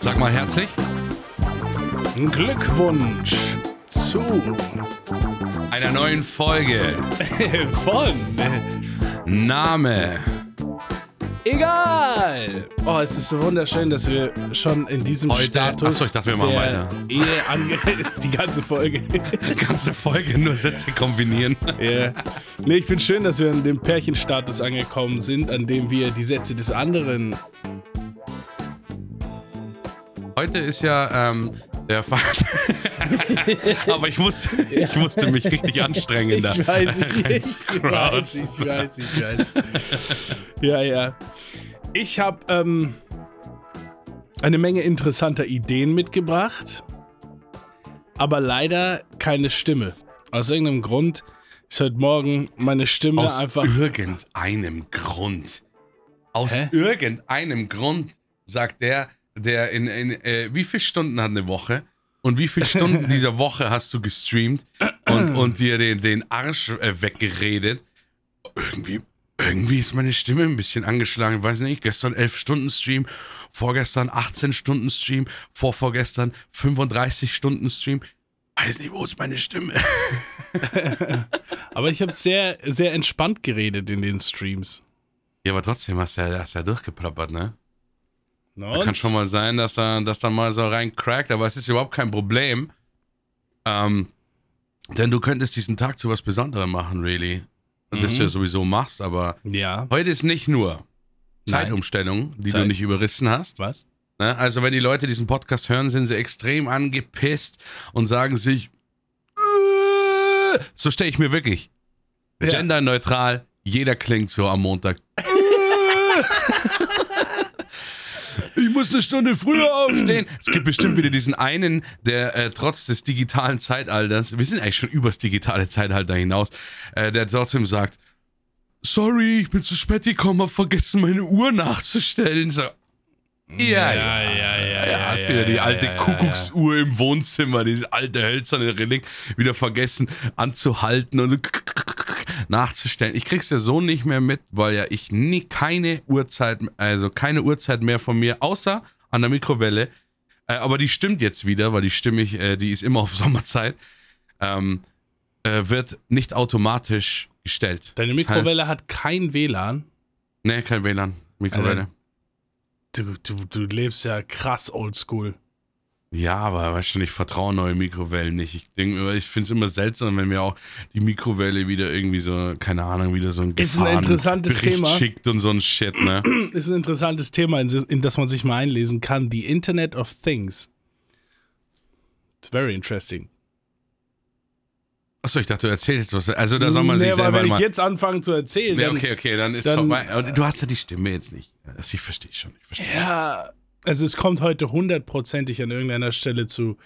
Sag mal herzlich. Glückwunsch zu einer neuen Folge von Name. Egal! Oh, es ist so wunderschön, dass wir schon in diesem Heute, Status achso, ich dachte, wir machen weiter. Ehe ange die ganze Folge. Ganze Folge nur Sätze kombinieren. yeah. Nee, ich bin schön, dass wir in dem Pärchenstatus angekommen sind, an dem wir die Sätze des anderen. Heute ist ja ähm, der Fall. Aber ich musste, ich musste mich richtig anstrengen. da Ich weiß, ich, ich weiß, ich weiß, ich weiß. Ja, ja. Ich habe ähm, eine Menge interessanter Ideen mitgebracht, aber leider keine Stimme. Aus irgendeinem Grund ist heute Morgen meine Stimme Aus einfach. irgendeinem Grund. Aus Hä? irgendeinem Grund sagt der, der in, in äh, wie viele Stunden hat eine Woche? Und wie viele Stunden dieser Woche hast du gestreamt und, und dir den, den Arsch äh, weggeredet? Irgendwie, irgendwie ist meine Stimme ein bisschen angeschlagen. Ich weiß nicht, gestern 11 Stunden Stream, vorgestern 18 Stunden Stream, vorvorgestern 35 Stunden Stream. Weiß nicht, wo ist meine Stimme? Aber ich habe sehr, sehr entspannt geredet in den Streams. Ja, aber trotzdem hast du ja, hast du ja durchgeplappert, ne? Na Kann schon mal sein, dass da, dass da mal so rein crackt, aber es ist überhaupt kein Problem. Ähm, denn du könntest diesen Tag zu was Besonderem machen, really. Und Das Mhm. du ja sowieso machst, aber Ja. heute ist nicht nur. Zeitumstellung, die Zeit- du nicht überrissen hast. Was? Ne? Also wenn die Leute diesen Podcast hören, sind sie extrem angepisst und sagen sich, "Äh", so stelle ich mir wirklich Ja. genderneutral, jeder klingt so am Montag. Ich muss eine Stunde früher aufstehen. Es gibt bestimmt wieder diesen einen, der äh, trotz des digitalen Zeitalters, wir sind eigentlich schon übers digitale Zeitalter hinaus, äh, der trotzdem sagt, sorry, ich bin zu spät gekommen, hab vergessen, meine Uhr nachzustellen. So, ja, ja, ja, ja, ja, hast du ja die alte Kuckucksuhr im Wohnzimmer, diese alte hölzerne Relikt, wieder vergessen anzuhalten und so nachzustellen. Ich krieg's ja so nicht mehr mit, weil ja ich nie keine Uhrzeit, also keine Uhrzeit mehr von mir, außer an der Mikrowelle. Äh, aber die stimmt jetzt wieder, weil die stimme ich, äh, die ist immer auf Sommerzeit. Ähm, äh, wird nicht automatisch gestellt. Deine Das Mikrowelle heißt, hat kein WLAN. Nee, kein WLAN. Mikrowelle. Alter. Du, du, du lebst ja krass oldschool. Ja, aber weißt du, ich vertraue neue Mikrowellen nicht. Ich denke, ich finde es immer seltsam, wenn mir auch die Mikrowelle wieder irgendwie so, keine Ahnung, wieder so ein Ist ein interessantes Gefahrenbericht Thema. schickt und so ein Shit, ne? Ist ein interessantes Thema, in, das man sich mal einlesen kann. The Internet of Things. It's very interesting. Achso, ich dachte, du erzählst was. Also da soll man sich Nee, aber selber wenn mal. ich jetzt anfange zu erzählen, nee, okay, okay, dann ist dann- vorbei. Du hast ja die Stimme jetzt nicht. Also ich verstehe schon. Ich verstehe. Ja, also es kommt heute hundertprozentig an irgendeiner Stelle zu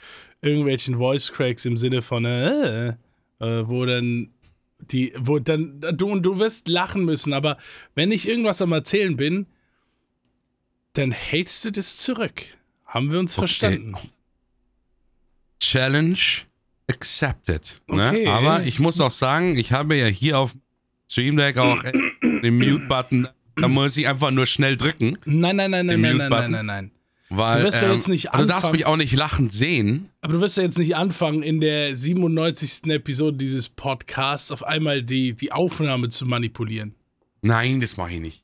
irgendwelchen Voice Cracks im Sinne von, äh, äh, wo dann die, wo dann, du und du wirst lachen müssen, aber wenn ich irgendwas am Erzählen bin, dann hältst du das zurück. Haben wir uns Okay. verstanden? Challenge accepted. Okay. Ne? Aber ich muss auch sagen, ich habe ja hier auf Stream Deck auch den Mute-Button. Da muss ich einfach nur schnell drücken. Nein, nein, nein, nein, nein, nein, nein, nein, nein. Weil, Du wirst ja ähm, jetzt nicht also Du darfst anfangen- mich auch nicht lachend sehen. Aber du wirst ja jetzt nicht anfangen, in der 97. Episode dieses Podcasts auf einmal die, die Aufnahme zu manipulieren. Nein, das mache ich nicht.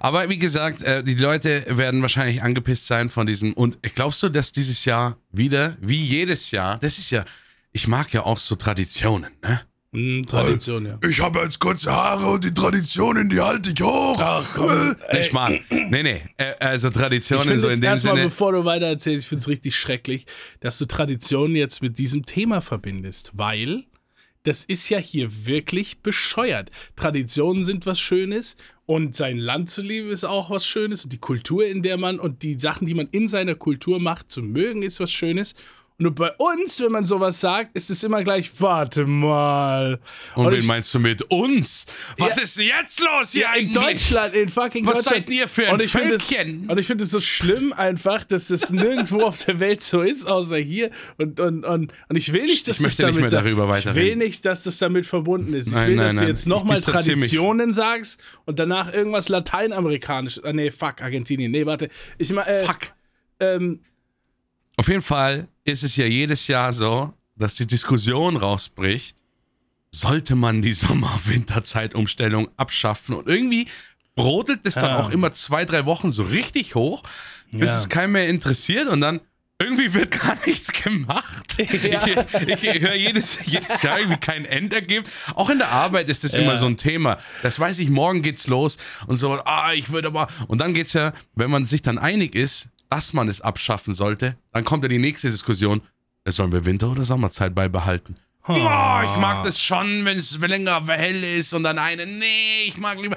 Aber wie gesagt, äh, die Leute werden wahrscheinlich angepisst sein von diesem. Und glaubst du, dass dieses Jahr wieder, wie jedes Jahr, das ist ja, ich mag ja auch so Traditionen, ne? Hm, Tradition, ja. Ich habe jetzt kurze Haare und die Traditionen, die halte ich hoch. Ach komm. Nee, Schmarrn. Nee, nee. Äh, also Traditionen so in dem erstmal, Sinne. bevor du weiter erzählst, ich finde es richtig schrecklich, dass du Traditionen jetzt mit diesem Thema verbindest, weil das ist ja hier wirklich bescheuert. Traditionen sind was Schönes und sein Land zu lieben ist auch was Schönes und die Kultur, in der man und die Sachen, die man in seiner Kultur macht, zu mögen, ist was Schönes. Und bei uns, wenn man sowas sagt, ist es immer gleich, warte mal. Und wen ich- meinst du mit uns? Was Ja. ist jetzt los hier Ja, in eigentlich? Deutschland, in fucking Was Deutschland. seid ihr für ein und ich finde es- Völkchen? Und ich finde es so schlimm einfach, dass es nirgendwo auf der Welt so ist, außer hier. Und, und, und, und ich will nicht, dass Ich das damit Ich will nicht, dass das damit verbunden ist. Ich Nein, will, nein, dass nein. du jetzt Ich nochmal. Traditionen sagst und danach irgendwas Lateinamerikanisches. Ah, nee, fuck, Argentinien. Nee, warte. Ich meine, äh, Fuck. ähm, Auf jeden Fall ist es ja jedes Jahr so, dass die Diskussion rausbricht, sollte man die Sommer-Winter-Zeitumstellung abschaffen und irgendwie brodelt es dann Ja. auch immer zwei, drei Wochen so richtig hoch, bis Ja. es keinen mehr interessiert und dann irgendwie wird gar nichts gemacht. Ja. Ich, ich höre jedes, jedes Jahr irgendwie kein Endergebnis. Auch in der Arbeit ist das Ja. immer so ein Thema. Das weiß ich, morgen geht's los und so, ah, ich würde aber. Und dann geht's ja, wenn man sich dann einig ist, dass man es abschaffen sollte, dann kommt ja die nächste Diskussion. Sollen wir Winter- oder Sommerzeit beibehalten? Oh, ich mag das schon, wenn es länger hell ist und dann eine, nee, ich mag lieber.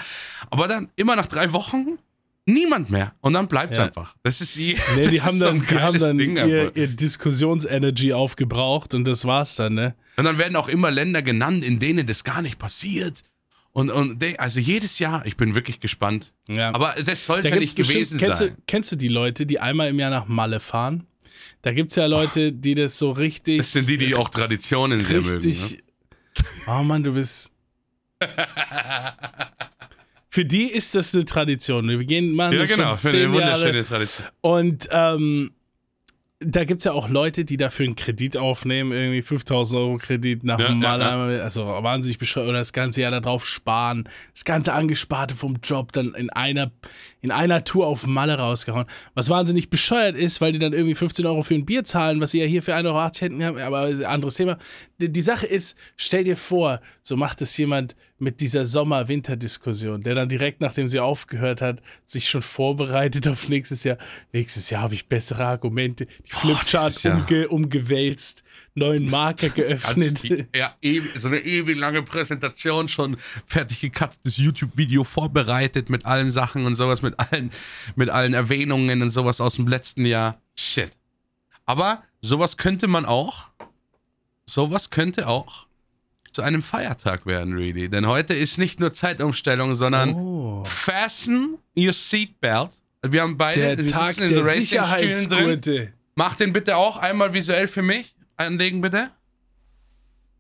Aber dann immer nach drei Wochen niemand mehr. Und dann bleibt es Ja. einfach. Das ist, je, Nee, das die haben so dann, die haben dann Ding ihr, ihr Diskussionsenergy aufgebraucht und das war's dann, ne? Und dann werden auch immer Länder genannt, in denen das gar nicht passiert. Und, und also jedes Jahr, ich bin wirklich gespannt. Ja. Aber das soll es Da ja nicht gewesen kennst sein. Du, kennst du die Leute, die einmal im Jahr nach Malle fahren? Da gibt es ja Leute, die das so richtig. Das sind die, die auch Traditionen sehr mögen. Ne? Oh Mann, du bist. Für die ist das eine Tradition. Wir gehen machen Ja, genau, für eine wunderschöne. Tradition. Und ähm, da gibt es ja auch Leute, die dafür einen Kredit aufnehmen, irgendwie 5000 Euro Kredit nach Ja, Malle, ja, einmal, also wahnsinnig bescheuert, oder das ganze Jahr darauf sparen, das ganze Angesparte vom Job dann in einer, in einer Tour auf Malle rausgehauen. Was wahnsinnig bescheuert ist, weil die dann irgendwie 15 Euro für ein Bier zahlen, was sie ja hier für 1,80 Euro hätten, haben, aber ist ein anderes Thema. Die, Sache ist, stell dir vor, so macht es jemand mit dieser Sommer-Winter-Diskussion, der dann direkt, nachdem sie aufgehört hat, sich schon vorbereitet auf nächstes Jahr. Nächstes Jahr habe ich bessere Argumente, die Flipchart Jahr. umge umgewälzt, neuen Marker geöffnet. ja, so eine ewig lange Präsentation, schon fertig gecuttetes YouTube-Video vorbereitet mit allen Sachen und sowas, mit allen, mit allen Erwähnungen und sowas aus dem letzten Jahr. Shit. Aber sowas könnte man auch, sowas könnte auch zu einem Feiertag werden, really. Denn heute ist nicht nur Zeitumstellung, sondern Oh. fasten your seatbelt. Wir haben beide, Der Tag in so der Racing-Stühlen drin. Mach den bitte auch einmal visuell für mich. Anlegen bitte.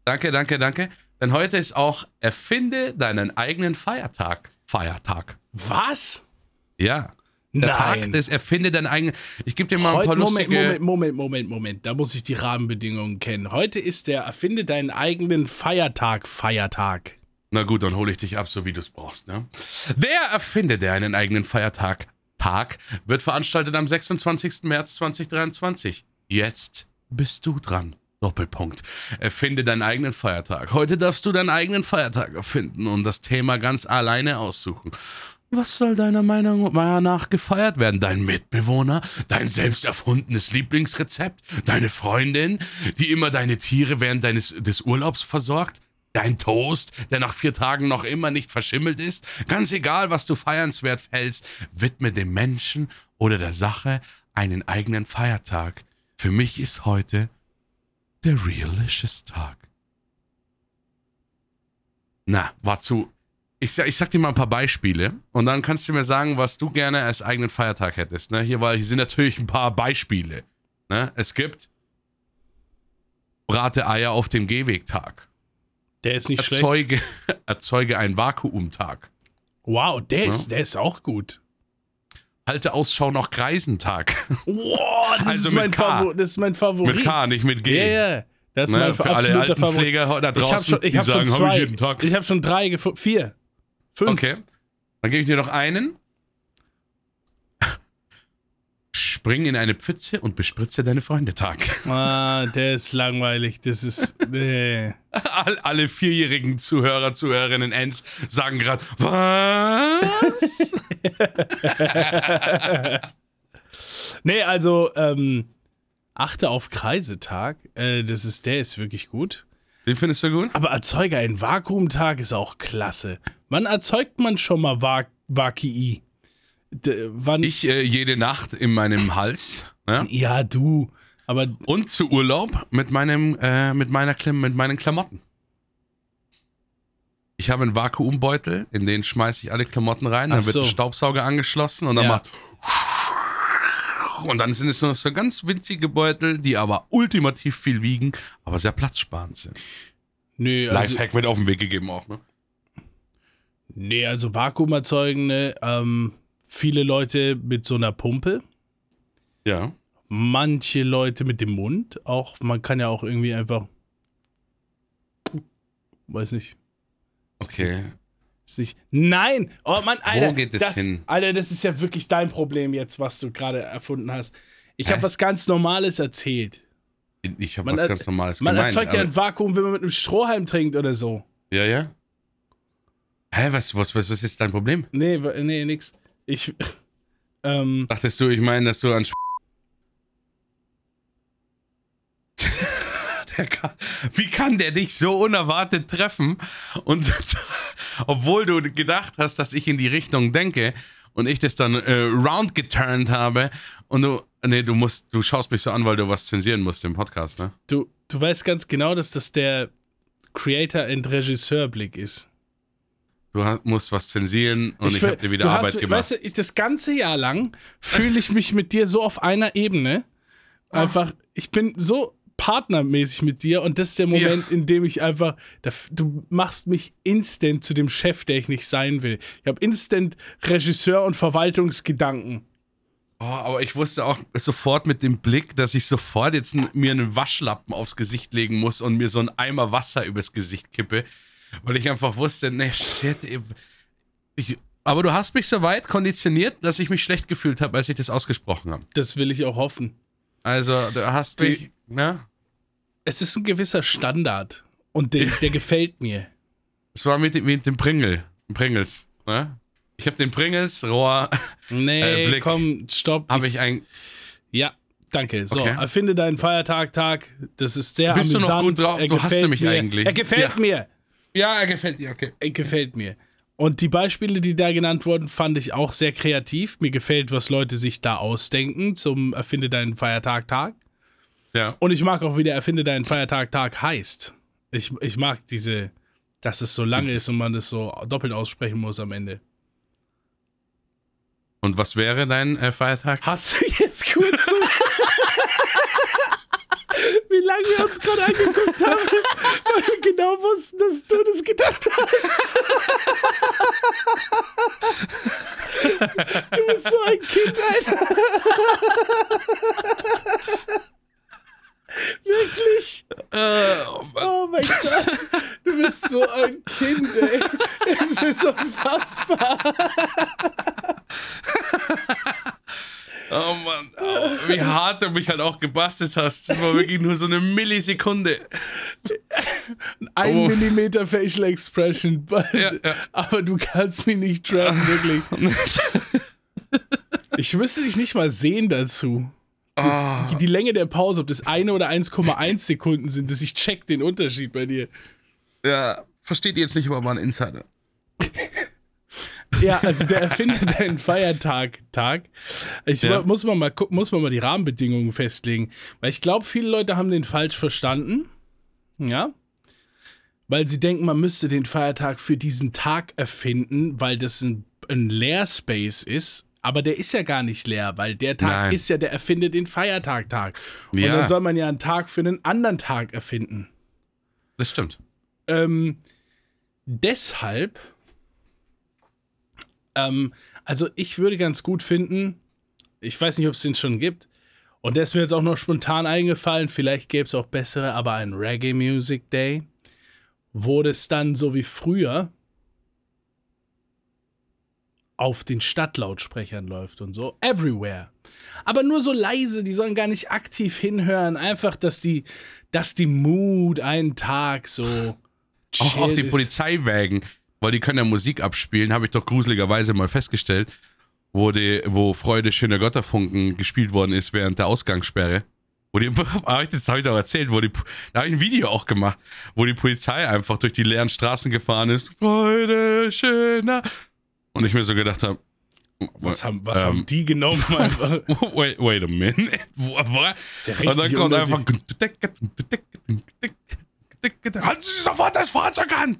Danke, danke, danke. Denn heute ist auch Erfinde deinen eigenen Feiertag. Feiertag. Was? Ja. Der Nein. Tag des Erfinde deinen eigenen. Ich gebe dir mal ein Heute, paar Moment, lustige. Moment, Moment, Moment, Moment. Da muss ich die Rahmenbedingungen kennen. Heute ist der Erfinde deinen eigenen Feiertag, Feiertag. Na gut, dann hole ich dich ab, so wie du es brauchst. Ne? Der Erfinde deinen eigenen Feiertag. Tag wird veranstaltet am 26. März 2023. Jetzt bist du dran. Doppelpunkt. Erfinde deinen eigenen Feiertag. Heute darfst du deinen eigenen Feiertag erfinden und das Thema ganz alleine aussuchen. Was soll deiner Meinung nach gefeiert werden? Dein Mitbewohner? Dein selbst erfundenes Lieblingsrezept? Deine Freundin, die immer deine Tiere während deines des Urlaubs versorgt? Dein Toast, der nach vier Tagen noch immer nicht verschimmelt ist? Ganz egal, was du feiernswert hältst, widme dem Menschen oder der Sache einen eigenen Feiertag. Für mich ist heute der Realicious Tag. Na, war zu. Ich sag, ich sag dir mal ein paar Beispiele und dann kannst du mir sagen, was du gerne als eigenen Feiertag hättest. Ne? Hier, war, hier sind natürlich ein paar Beispiele. Ne? Es gibt Brate Eier auf dem Gehwegtag. Der ist nicht schlecht. Erzeuge, erzeuge einen Vakuumtag. Wow, der ist, der ist auch gut. Halte Ausschau nach Kreisentag. Wow, das, Also ist, mein. Favor das ist mein Favorit. Mit K, nicht mit G. Ja, ja. Das ist Ne? mein Für alle absoluter Favorit. Altenpfleger da Ich habe draußen, schon, ich die hab sagen, habe ich jeden Tag. Ich habe schon drei gefunden. Vier. Fünf. Okay. Dann gebe ich dir noch einen. Spring in eine Pfütze und bespritze deine Freunde Tag. Ah, der ist langweilig. Das ist. Nee. All, alle vierjährigen Zuhörer, Zuhörerinnen, Ends sagen gerade, was? Nee, also, ähm, achte auf Kreisetag. Äh, das ist, der ist wirklich gut. Den findest du gut? Aber erzeuge einen Vakuumtag ist auch klasse. Wann erzeugt man schon mal? D wann? Ich äh, jede Nacht in meinem Hals. Ne? ja, du. Aber Und zu Urlaub mit meinem, äh, mit meiner Klam mit meinen Klamotten. Ich habe einen Vakuumbeutel, in den schmeiße ich alle Klamotten rein, dann Ach wird so. ein Staubsauger angeschlossen und dann Ja. macht und dann sind es nur so ganz winzige Beutel, die aber ultimativ viel wiegen, aber sehr platzsparend sind. nö, also, Lifehack mit auf den Weg gegeben auch, ne? Nee, also Vakuum erzeugen, ne, ähm, viele Leute mit so einer Pumpe. Ja. Manche Leute mit dem Mund, auch man kann ja auch irgendwie einfach, weiß nicht, Okay. ist nicht. Nein, oh Mann, Alter, geht es das, hin? Alter, das ist ja wirklich dein Problem jetzt, was du gerade erfunden hast. Ich habe was ganz Normales erzählt. Ich habe was ganz Normales Man gemeint. erzeugt ja ein Vakuum, wenn man mit einem Strohhalm trinkt oder so. ja, ja. Hä, was, was, was, was ist dein Problem? Nee, nee, nix. Ich, ähm, Dachtest du, ich meine, dass du an kann, Wie kann der dich so unerwartet treffen? Und obwohl du gedacht hast, dass ich in die Richtung denke und ich das dann äh, round geturnt habe und du, nee, du musst, du schaust mich so an, weil du was zensieren musst im Podcast, ne? du, du weißt ganz genau, dass das der Creator- und Regisseurblick ist. Du musst was zensieren und ich, will- habe dir wieder Arbeit hast, gemacht. Weißt du, ich, das ganze Jahr lang fühle ich mich mit dir so auf einer Ebene. Einfach, ich bin so partnermäßig mit dir und das ist der Moment, in dem ich einfach, du machst mich instant zu dem Chef, der ich nicht sein will. Ich habe instant Regisseur- und Verwaltungsgedanken. Oh, aber ich wusste auch sofort mit dem Blick, dass ich sofort jetzt mir einen Waschlappen aufs Gesicht legen muss und mir so einen Eimer Wasser übers Gesicht kippe, weil ich einfach wusste, ne, shit. Ich, ich, aber du hast mich so weit konditioniert, dass ich mich schlecht gefühlt habe, als ich das ausgesprochen habe. Das will ich auch hoffen. Also, du hast Die- mich, ne? Es ist ein gewisser Standard und der, der gefällt mir. Es war mit, dem- mit dem Pringel, Pringles, ne? Ich habe den Pringles Rohr, Nee, Äh, Blick. komm, stopp. habe ich ein. Ja, danke. So, Okay. erfinde deinen Feiertag, Tag. Das ist sehr Bist du noch amüsant. gut drauf? Er Du gefällt nämlich mir. eigentlich. Er gefällt Ja. mir. Ja, er gefällt dir, okay. Er gefällt mir. Und die Beispiele, die da genannt wurden, fand ich auch sehr kreativ. Mir gefällt, was Leute sich da ausdenken zum Erfinde deinen Feiertag, Tag. Ja. Und ich mag auch, wie der Erfinde deinen Feiertag, Tag heißt. Ich, ich mag diese, dass es so lange ist und man das so doppelt aussprechen muss am Ende. Und was wäre dein äh, Feiertag? Hast du jetzt kurz so. Wie lange wir uns gerade angeguckt haben, weil wir genau wussten, dass du das gedacht hast. Du bist so ein Kind, Alter. Wirklich? Äh, Oh mein Gott. Du bist so ein Kind, ey. Es ist unfassbar. Oh Mann, oh, wie hart du mich halt auch gebastelt hast. Das war wirklich nur so eine Millisekunde. Ein Oh. Millimeter Facial Expression. Ja, ja. Aber du kannst mich nicht treffen, wirklich. Ich müsste dich nicht mal sehen dazu. Das, Ah. Die Länge der Pause, ob das eine oder 1,1 Sekunden sind, dass ich check den Unterschied bei dir. Ja, versteht ihr jetzt nicht, aber war ein Insider. Ja, also der erfindet deinen Feiertag Tag. Ich Ja. muss mal mal muss man mal die Rahmenbedingungen festlegen, weil ich glaube, viele Leute haben den falsch verstanden. Ja? Weil sie denken, man müsste den Feiertag für diesen Tag erfinden, weil das ein, ein Leerspace ist. Aber der ist ja gar nicht leer, weil der Tag Nein. ist ja, der erfindet den Feiertag Tag. Und Ja. dann soll man ja einen Tag für einen anderen Tag erfinden. Das stimmt. Ähm, deshalb, ähm, also ich würde ganz gut finden, ich weiß nicht, ob es den schon gibt, und der ist mir jetzt auch noch spontan eingefallen, vielleicht gäbe es auch bessere, aber ein Reggae Music Day, wo das dann so wie früher auf den Stadtlautsprechern läuft und so, everywhere. Aber nur so leise, die sollen gar nicht aktiv hinhören, einfach, dass die, dass die Mood einen Tag so Auch, chill ist. Polizeiwägen, weil die können ja Musik abspielen, habe ich doch gruseligerweise mal festgestellt, wo, die, wo Freude schöner Götterfunken gespielt worden ist während der Ausgangssperre. Wo die, das habe ich doch erzählt, wo die, da habe ich ein Video auch gemacht, wo die Polizei einfach durch die leeren Straßen gefahren ist. Freude schöner. Und ich mir so gedacht habe, Was haben, was Ähm, haben die genommen? Wait, wait a minute. Wo? ja Und dann kommt einfach. Halten Sie sofort das Fahrzeug an!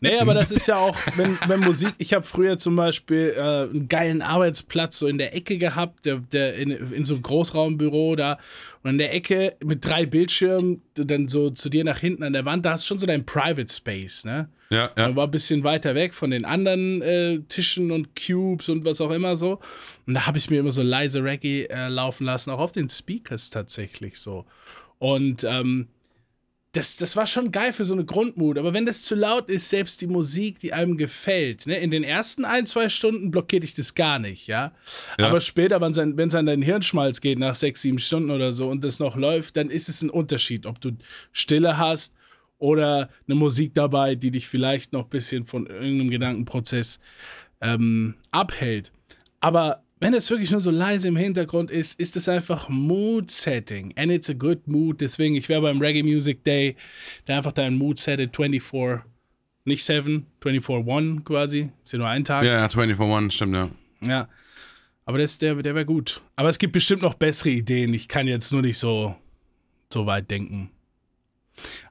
Nee, aber das ist ja auch, wenn, wenn Musik, ich habe früher zum Beispiel äh, einen geilen Arbeitsplatz so in der Ecke gehabt, der, der in, in so einem Großraumbüro da und in der Ecke mit drei Bildschirmen, dann so zu dir nach hinten an der Wand, da hast du schon so dein Private Space, ne? Ja, ja. Man war ein bisschen weiter weg von den anderen äh, Tischen und Cubes und was auch immer so. Und da habe ich mir immer so leise Reggae äh, laufen lassen, auch auf den Speakers tatsächlich so. Und ähm, das, das war schon geil für so eine Grundmut. Aber wenn das zu laut ist, selbst die Musik, die einem gefällt, ne, in den ersten ein, zwei Stunden blockiert ich das gar nicht, ja. Ja. Aber später, wenn es an deinen Hirnschmalz geht, nach sechs, sieben Stunden oder so und das noch läuft, dann ist es ein Unterschied, ob du Stille hast oder eine Musik dabei, die dich vielleicht noch ein bisschen von irgendeinem Gedankenprozess ähm, abhält. Aber wenn es wirklich nur so leise im Hintergrund ist, ist es einfach Mood-Setting. And it's a good mood. Deswegen, ich wäre beim Reggae Music Day, da einfach dein Mood settet 24, nicht 7, 24-1 quasi. Ist ja nur ein Tag. Ja, ja, 24-1, stimmt, ja. Ja. Aber das, der, der wäre gut. Aber es gibt bestimmt noch bessere Ideen. Ich kann jetzt nur nicht so, so weit denken.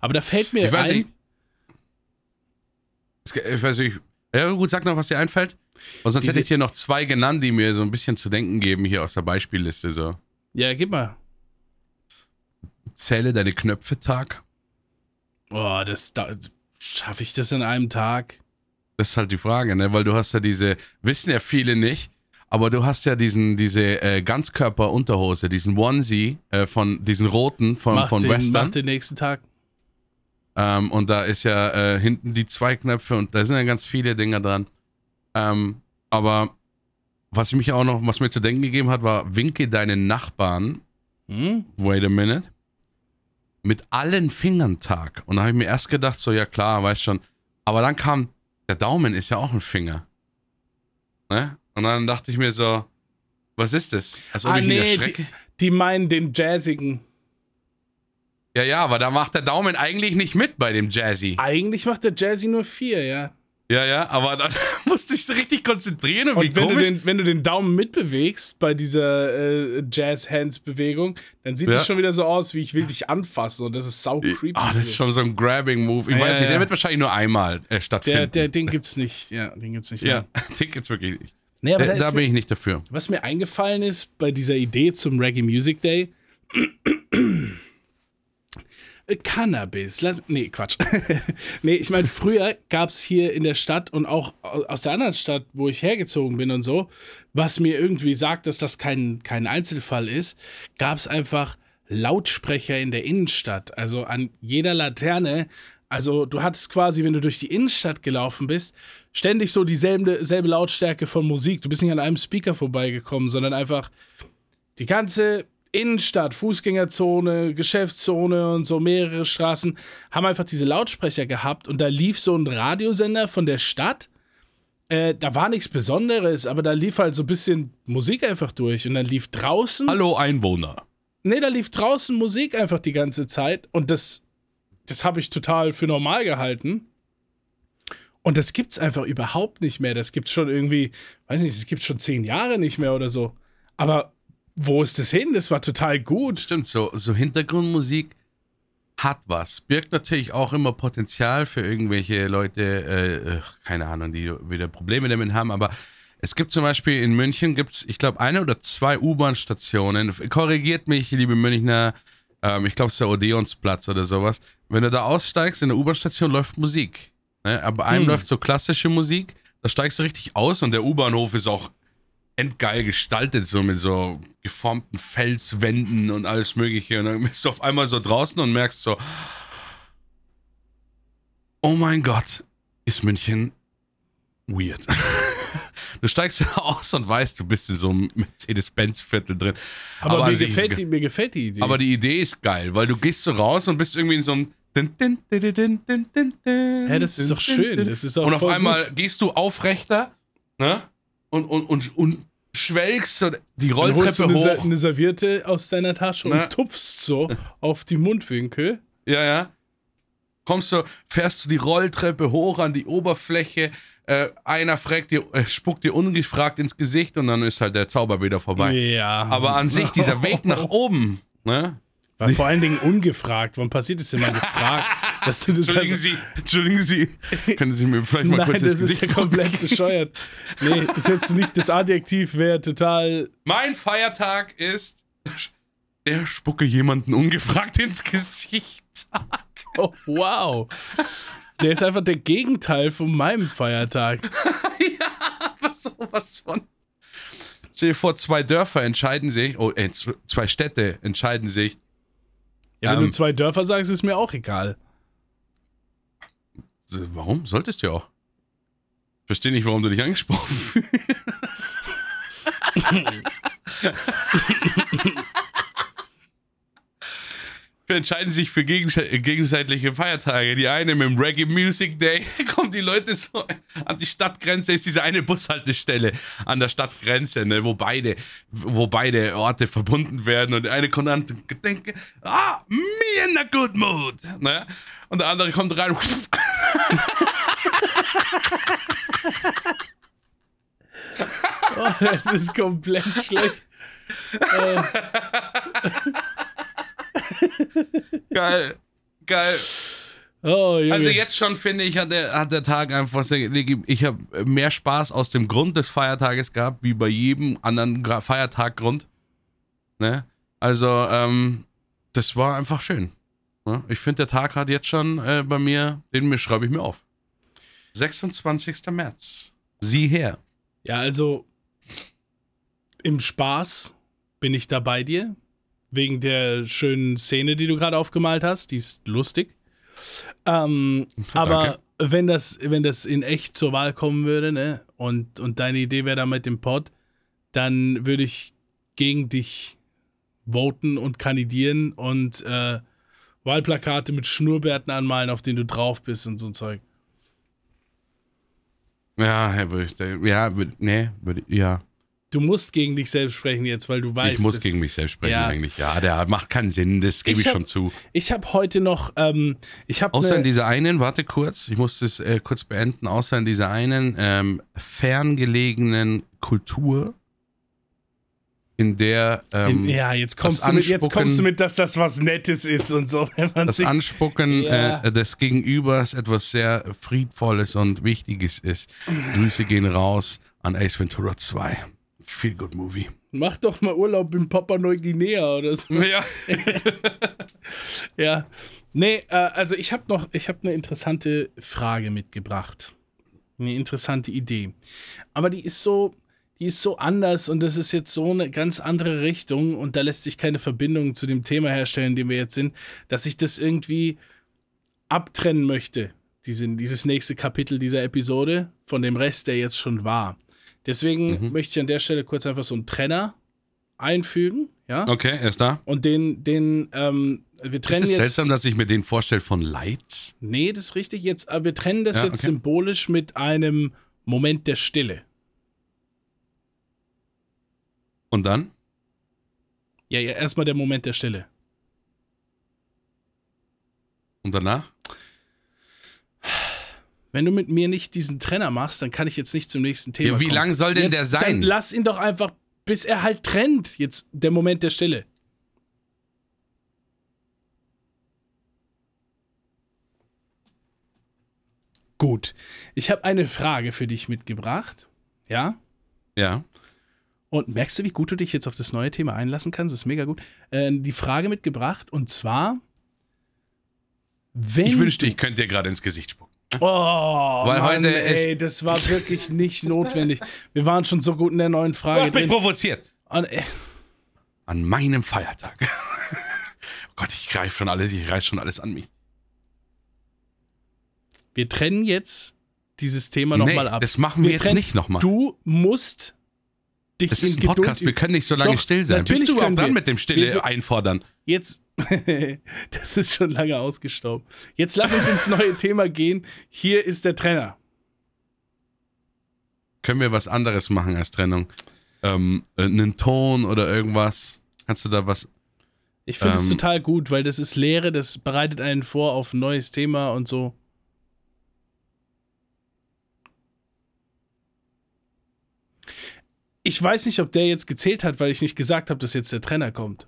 Aber da fällt mir Ich weiß ein. nicht. Es- Ich weiß nicht. Ja, gut, sag noch, was dir einfällt. Weil sonst Diese- hätte ich dir noch zwei genannt, die mir so ein bisschen zu denken geben hier aus der Beispielliste. So. Ja, gib mal. Zähle deine Knöpfe Tag. Oh, das, da, schaffe ich das in einem Tag? Das ist halt die Frage, ne? Weil du hast ja diese, wissen ja viele nicht, aber du hast ja diesen, diese äh, Ganzkörper-Unterhose, diesen Onesie äh, von diesen roten von, Mach, von den, Western. mach den nächsten Tag. Ähm, und da ist ja äh, hinten die zwei Knöpfe und da sind ja ganz viele Dinger dran. Ähm, aber was mich auch noch, was mir zu denken gegeben hat, war, winke deinen Nachbarn, Hm? wait a minute, mit allen Fingern Tag. Und da habe ich mir erst gedacht, so, ja klar, weißt schon. Aber dann kam, der Daumen ist ja auch ein Finger. Ne? Und dann dachte ich mir so, was ist das? Als ob Ah, ich ihn nee, erschrecke. die, die meinen den jazzigen. Ja, ja, aber da macht der Daumen eigentlich nicht mit bei dem Jazzy. Eigentlich macht der Jazzy nur vier, ja. Ja, ja, aber dann musste ich so richtig konzentrieren und, wie Und wenn du, den, wenn du den Daumen mitbewegst bei dieser äh, Jazz-Hands-Bewegung, dann sieht Ja. es schon wieder so aus, wie ich will dich anfassen. Und das ist sau creepy. Ah, das ist schon so ein Grabbing-Move. Ich Ja, weiß nicht, ja. der wird wahrscheinlich nur einmal äh, der, stattfinden. der, den gibt's nicht. Ja, den gibt's nicht. ja, den gibt's wirklich nicht. Nee, aber Äh, da da bin mir, ich nicht dafür. was mir eingefallen ist bei dieser Idee zum Reggae Music Day. Äh, Cannabis. Nee, Quatsch. nee, ich meine, früher gab es hier in der Stadt und auch au- aus der anderen Stadt, wo ich hergezogen bin und so, was mir irgendwie sagt, dass das kein, kein Einzelfall ist, gab es einfach Lautsprecher in der Innenstadt. Also an jeder Laterne. Also du hattest quasi, wenn du durch die Innenstadt gelaufen bist, ständig so dieselbe selbe Lautstärke von Musik. Du bist nicht an einem Speaker vorbeigekommen, sondern einfach die ganze Innenstadt, Fußgängerzone, Geschäftszone und so mehrere Straßen haben einfach diese Lautsprecher gehabt und da lief so ein Radiosender von der Stadt. Äh, da war nichts Besonderes, aber da lief halt so ein bisschen Musik einfach durch und dann lief draußen. Hallo Einwohner. Nee, da lief draußen Musik einfach die ganze Zeit und das, das habe ich total für normal gehalten. Und das gibt's einfach überhaupt nicht mehr. Das gibt's schon irgendwie, weiß nicht, das gibt's schon zehn Jahre nicht mehr oder so. Aber wo ist das hin? Das war total gut. Stimmt, so, so Hintergrundmusik hat was. Birgt natürlich auch immer Potenzial für irgendwelche Leute, äh, äh, keine Ahnung, die wieder Probleme damit haben, aber es gibt zum Beispiel in München, gibt's, ich glaube, eine oder zwei U-Bahn-Stationen. Korrigiert mich, liebe Münchner, ähm, ich glaube, es ist der Odeonsplatz oder sowas. Wenn du da aussteigst, in der U-Bahn-Station läuft Musik. Ne? Aber einem Hm. läuft so klassische Musik, da steigst du richtig aus und der U-Bahnhof ist auch endgeil gestaltet, so mit so geformten Felswänden und alles Mögliche. Und dann bist du auf einmal so draußen und merkst so, oh mein Gott, ist München weird. Du steigst aus und weißt, du bist in so einem Mercedes-Benz-Viertel drin. Aber, an mir, ist gefällt ge- die, mir gefällt die Idee. aber die Idee ist geil, weil du gehst so raus und bist irgendwie in so einem. Hä, das ist doch schön. Das ist doch und auf einmal gehst du aufrechter ne? Und, und, und, und schwelgst die Rolltreppe eine, hoch. eine Serviette aus deiner Tasche Na. und tupfst so auf die Mundwinkel. Ja, ja. Kommst du, fährst du die Rolltreppe hoch an die Oberfläche. Äh, einer fragt dir, äh, spuckt dir ungefragt ins Gesicht und dann ist halt der Zauber wieder vorbei. Ja. Aber an sich, dieser Weg nach oben, ne? War vor allen Dingen ungefragt. Wann passiert es denn mal gefragt? Dass du das Entschuldigen Sie, entschuldigen Sie. Können Sie mir vielleicht mal Nein, kurz das ist Gesicht ja komplett bescheuert. Nee, das ist jetzt nicht das Adjektiv, wäre total. Mein Feiertag ist. Der spucke jemanden ungefragt ins Gesicht. Oh, wow. Der ist einfach der Gegenteil von meinem Feiertag. ja, aber sowas von. Stell dir vor, zwei Dörfer entscheiden sich, oh, äh, zwei Städte entscheiden sich. Ja, wenn Ähm. du zwei Dörfer sagst, ist mir auch egal. Warum? Solltest du ja auch. Verstehe nicht, warum du dich angesprochen fühlst. Wir entscheiden sich für gegensche- gegenseitige Feiertage. Die eine mit dem Reggae Music Day kommen die Leute so an die Stadtgrenze, ist diese eine Bushaltestelle an der Stadtgrenze, ne, wo beide, wo beide Orte verbunden werden und der eine kommt an und denkt, ah, me in a good mood, ne? Und der andere kommt rein. Oh, das ist komplett schlecht. Äh, Geil, geil. oh. Also jetzt schon finde ich, hat der, hat der Tag einfach sehr, ich habe mehr Spaß aus dem Grund des Feiertages gehabt, wie bei jedem anderen Feiertaggrund. Ne? Also, ähm, das war einfach schön. Ne? Ich finde, der Tag hat jetzt schon äh, bei mir, den schreibe ich mir auf. 26. März. Sieh her. Ja, also im Spaß bin ich da bei dir. Wegen der schönen Szene, die du gerade aufgemalt hast. Die ist lustig. Ähm, aber wenn das, wenn das in echt zur Wahl kommen würde, ne, und, und deine Idee wäre da mit dem Pod, dann würde ich gegen dich voten und kandidieren und äh, Wahlplakate mit Schnurrbärten anmalen, auf denen du drauf bist und so ein Zeug. Ja, würde ich, ja, würd, nee, würde, ja. Du musst gegen dich selbst sprechen jetzt, weil du weißt. ich muss gegen mich selbst sprechen Ja. eigentlich. Ja, der macht keinen Sinn, das gebe Ich ich, hab- schon zu. Ich habe heute noch, ähm, ich habe Außer in ne, dieser einen, warte kurz, ich muss das äh, kurz beenden, außer in dieser einen ähm, ferngelegenen Kultur, in der ähm, in, ja, jetzt kommst, du mit, jetzt kommst du mit, dass das was Nettes ist und so. Das sich, Anspucken Ja. äh, des Gegenübers etwas sehr Friedvolles und Wichtiges ist. Grüße gehen raus an Ace Ventura 2. Feel good movie. mach doch mal Urlaub in Papua Neuguinea oder so. Ja. Ja. Nee, äh, also ich habe noch, ich habe eine interessante Frage mitgebracht. Eine interessante Idee. Aber die ist so, die ist so anders und das ist jetzt so eine ganz andere Richtung und da lässt sich keine Verbindung zu dem Thema herstellen, in dem wir jetzt sind, dass ich das irgendwie abtrennen möchte, diesen, dieses nächste Kapitel dieser Episode von dem Rest, der jetzt schon war. Deswegen Mhm. möchte ich an der Stelle kurz einfach so einen Trenner einfügen, ja? Okay, er ist da. Und den, den, ähm, wir Ist trennen es jetzt. seltsam, dass ich mir den vorstelle von Lights? Nee, das ist richtig. Jetzt, aber wir trennen das Ja, jetzt okay. symbolisch mit einem Moment der Stille. Und dann? Ja, ja, erstmal der Moment der Stille. Und danach? Wenn du mit mir nicht diesen Trenner machst, dann kann ich jetzt nicht zum nächsten Thema Ja, wie kommen. lang soll denn jetzt, der sein? Dann lass ihn doch einfach, bis er halt trennt. Jetzt der Moment der Stille. Gut. Ich habe eine Frage für dich mitgebracht. Ja? Ja. Und merkst du, wie gut du dich jetzt auf das neue Thema einlassen kannst? Das ist mega gut. Äh, die Frage mitgebracht und zwar, wenn. Ich wünschte, ich könnte dir gerade ins Gesicht spucken. Oh, Weil Mann, heute ist- ey, das war wirklich nicht notwendig. Wir waren schon so gut in der neuen Du Frage hast mich drin. provoziert. Und, äh, An meinem Feiertag. oh Gott, ich greife schon alles, ich reiß schon alles an mich. wir trennen jetzt dieses Thema nee, nochmal ab. das machen wir, Wir jetzt trennen- nicht nochmal. Du musst dich Das in ist ein Geduld Podcast, wir können nicht so lange Doch, still sein. Bist du überhaupt dran wir. mit dem Stille sind- einfordern? Jetzt, das ist schon lange ausgestaubt. Jetzt lass uns ins neue Thema gehen. Hier ist der Trenner. Können wir was anderes machen als Trennung? Ähm, äh, einen Ton oder irgendwas? Kannst du da was? Ich finde es Ähm, total gut, weil das ist Lehre, das bereitet einen vor auf ein neues Thema und so. Ich weiß nicht, ob der jetzt gezählt hat, weil ich nicht gesagt habe, dass jetzt der Trenner kommt.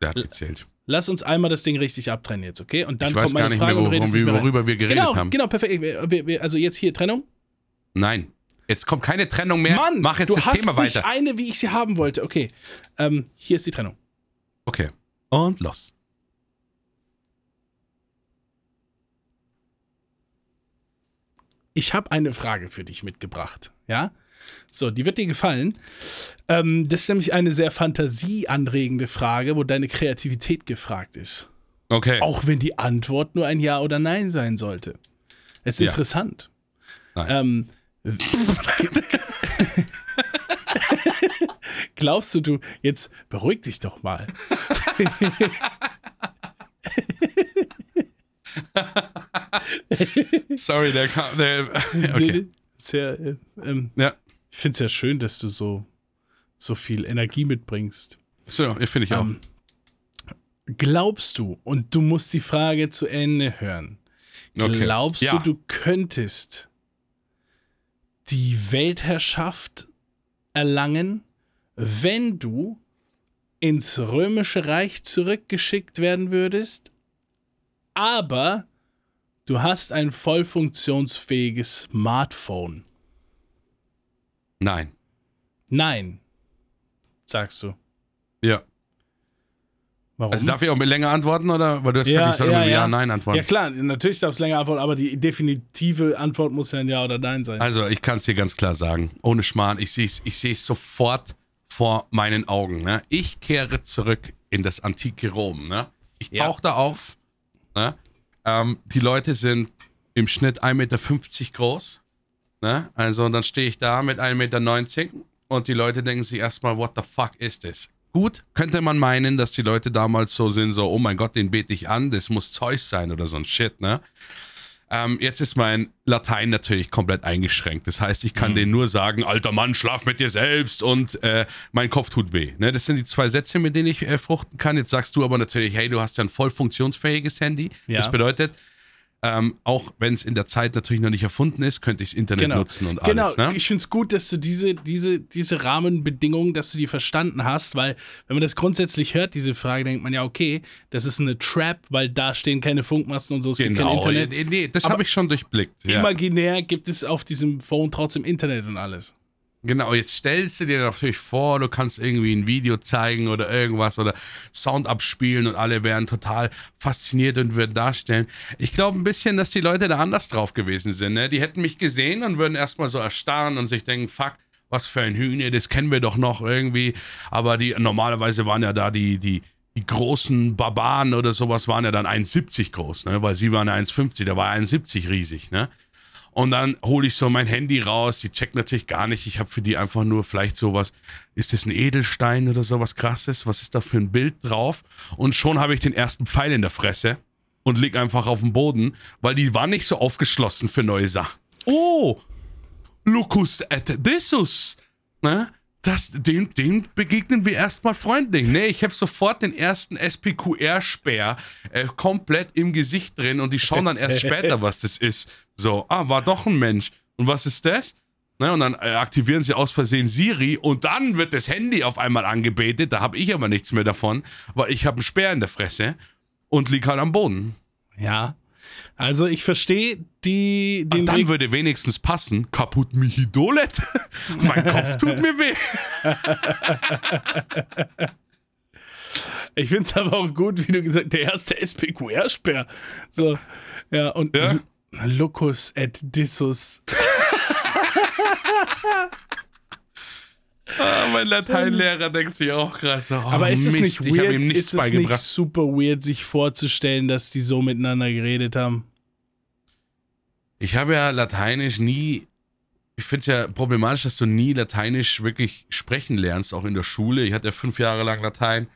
Der hat gezählt. lass uns einmal das Ding richtig abtrennen jetzt, okay? Und dann ich kommt meine nicht Frage mehr, worum, nicht rein. worüber wir geredet Genau, haben. genau, perfekt. Wir- wir- wir- Also jetzt hier Trennung. Nein. Jetzt kommt keine Trennung mehr. Mann, Mach jetzt du das hast Thema nicht weiter. eine, wie ich sie haben wollte. Okay, ähm, hier ist die Trennung. Okay. Und los. Ich habe eine Frage für dich mitgebracht. Ja? So, die wird dir gefallen. Ähm, das ist nämlich eine sehr fantasieanregende Frage, wo deine Kreativität gefragt ist. Okay. Auch wenn die Antwort nur ein Ja oder Nein sein sollte. Es ist Ja. interessant. Nein. Ähm, glaubst du, du, jetzt beruhig dich doch mal. Sorry, der kam. Der, okay. Sehr, äh, ähm, Ja. Ich finde es ja schön, dass du so, so viel Energie mitbringst. So, finde ich auch. Ähm, glaubst du, und du musst die Frage zu Ende hören, Okay. glaubst Ja. du, du könntest die Weltherrschaft erlangen, wenn du ins römische Reich zurückgeschickt werden würdest, aber du hast ein voll funktionsfähiges Smartphone? Nein. Nein, sagst du. Ja. Warum? Also darf ich auch mit länger antworten oder? Weil du hast Ja, gesagt, ich soll ja, mit ja. Ja, Nein antworten. Ja klar, natürlich darf es länger antworten, aber die definitive Antwort muss ja ein Ja oder Nein sein. Also, ich kann es dir ganz klar sagen. Ohne Schmarrn, ich sehe es ich seh's sofort vor meinen Augen. Ne? Ich kehre zurück in das antike Rom. Ne? Ich Ja. tauche da auf. Ne? Ähm, die Leute sind im Schnitt 1,50 Meter groß. Ne? Also, dann stehe ich da mit 1,90 Meter und die Leute denken sich erstmal, what the fuck is this? Gut, könnte man meinen, dass die Leute damals so sind, so, oh mein Gott, den bete ich an, das muss Zeus sein oder so ein Shit, ne? Ähm, jetzt ist mein Latein natürlich komplett eingeschränkt. Das heißt, ich kann denen nur sagen, alter Mann, schlaf mit dir selbst und äh, mein Kopf tut weh. Ne? Das sind die zwei Sätze, mit denen ich äh, fruchten kann. Jetzt sagst du aber natürlich, hey, du hast ja ein voll funktionsfähiges Handy. Ja. Das bedeutet, ähm, auch wenn es in der Zeit natürlich noch nicht erfunden ist, könnte ich das Internet nutzen und genau. alles. Ne? Ich finde es gut, dass du diese, diese, diese Rahmenbedingungen, dass du die verstanden hast, weil wenn man das grundsätzlich hört, diese Frage, denkt man ja, okay, das ist eine Trap, weil da stehen keine Funkmasten und so, es gibt Genau, kein Internet. nee, nee, das habe ich schon durchblickt. Ja. Imaginär gibt es auf diesem Phone trotzdem Internet und alles. Genau, jetzt stellst du dir natürlich vor, du kannst irgendwie ein Video zeigen oder irgendwas oder Sound abspielen und alle wären total fasziniert und würden darstellen. Ich glaube ein bisschen, dass die Leute da anders drauf gewesen sind. Ne? Die hätten mich gesehen und würden erstmal so erstarren und sich denken, fuck, was für ein Hühner, das kennen wir doch noch irgendwie. Aber die normalerweise waren ja da die, die, die großen Barbaren oder sowas waren ja dann 1,70 groß, ne? weil sie waren ja 1,50, da war 1,70 riesig, ne? Und dann hole ich so mein Handy raus. Die checkt natürlich gar nicht. Ich habe für die einfach nur vielleicht sowas. Ist das ein Edelstein oder sowas krasses? Was ist da für ein Bild drauf? Und schon habe ich den ersten Pfeil in der Fresse und leg einfach auf den Boden, weil die war nicht so aufgeschlossen für neue Sachen. Oh, Lucus et Desus. Ne? Das, dem, dem begegnen wir erstmal freundlich. Nee, ich habe sofort den ersten SPQR-Speer äh, komplett im Gesicht drin und die schauen dann erst später, was das ist. So, ah, war doch ein Mensch. Und was ist das? Ne, und dann äh, aktivieren sie aus Versehen Siri und dann wird das Handy auf einmal angebetet. Da habe ich aber nichts mehr davon, weil ich habe einen Speer in der Fresse und lieg halt am Boden. Ja. Also ich verstehe die, den Und dann Weg. würde wenigstens passen, kaputt mich Idolet. mein Kopf tut mir weh. Ich finde es aber auch gut, wie du gesagt der erste SPQR-Sperr. So, ja, und Ja. L- Lucus et Dissus. Ah, mein Lateinlehrer denkt sich auch gerade so, oh, Aber ist es Mist, nicht ich habe weird, ihm nichts ist es nicht super weird, sich vorzustellen, dass die so miteinander geredet haben? Ich habe ja Lateinisch nie, ich finde es ja problematisch, dass du nie Lateinisch wirklich sprechen lernst, auch in der Schule. Ich hatte ja fünf Jahre lang Latein,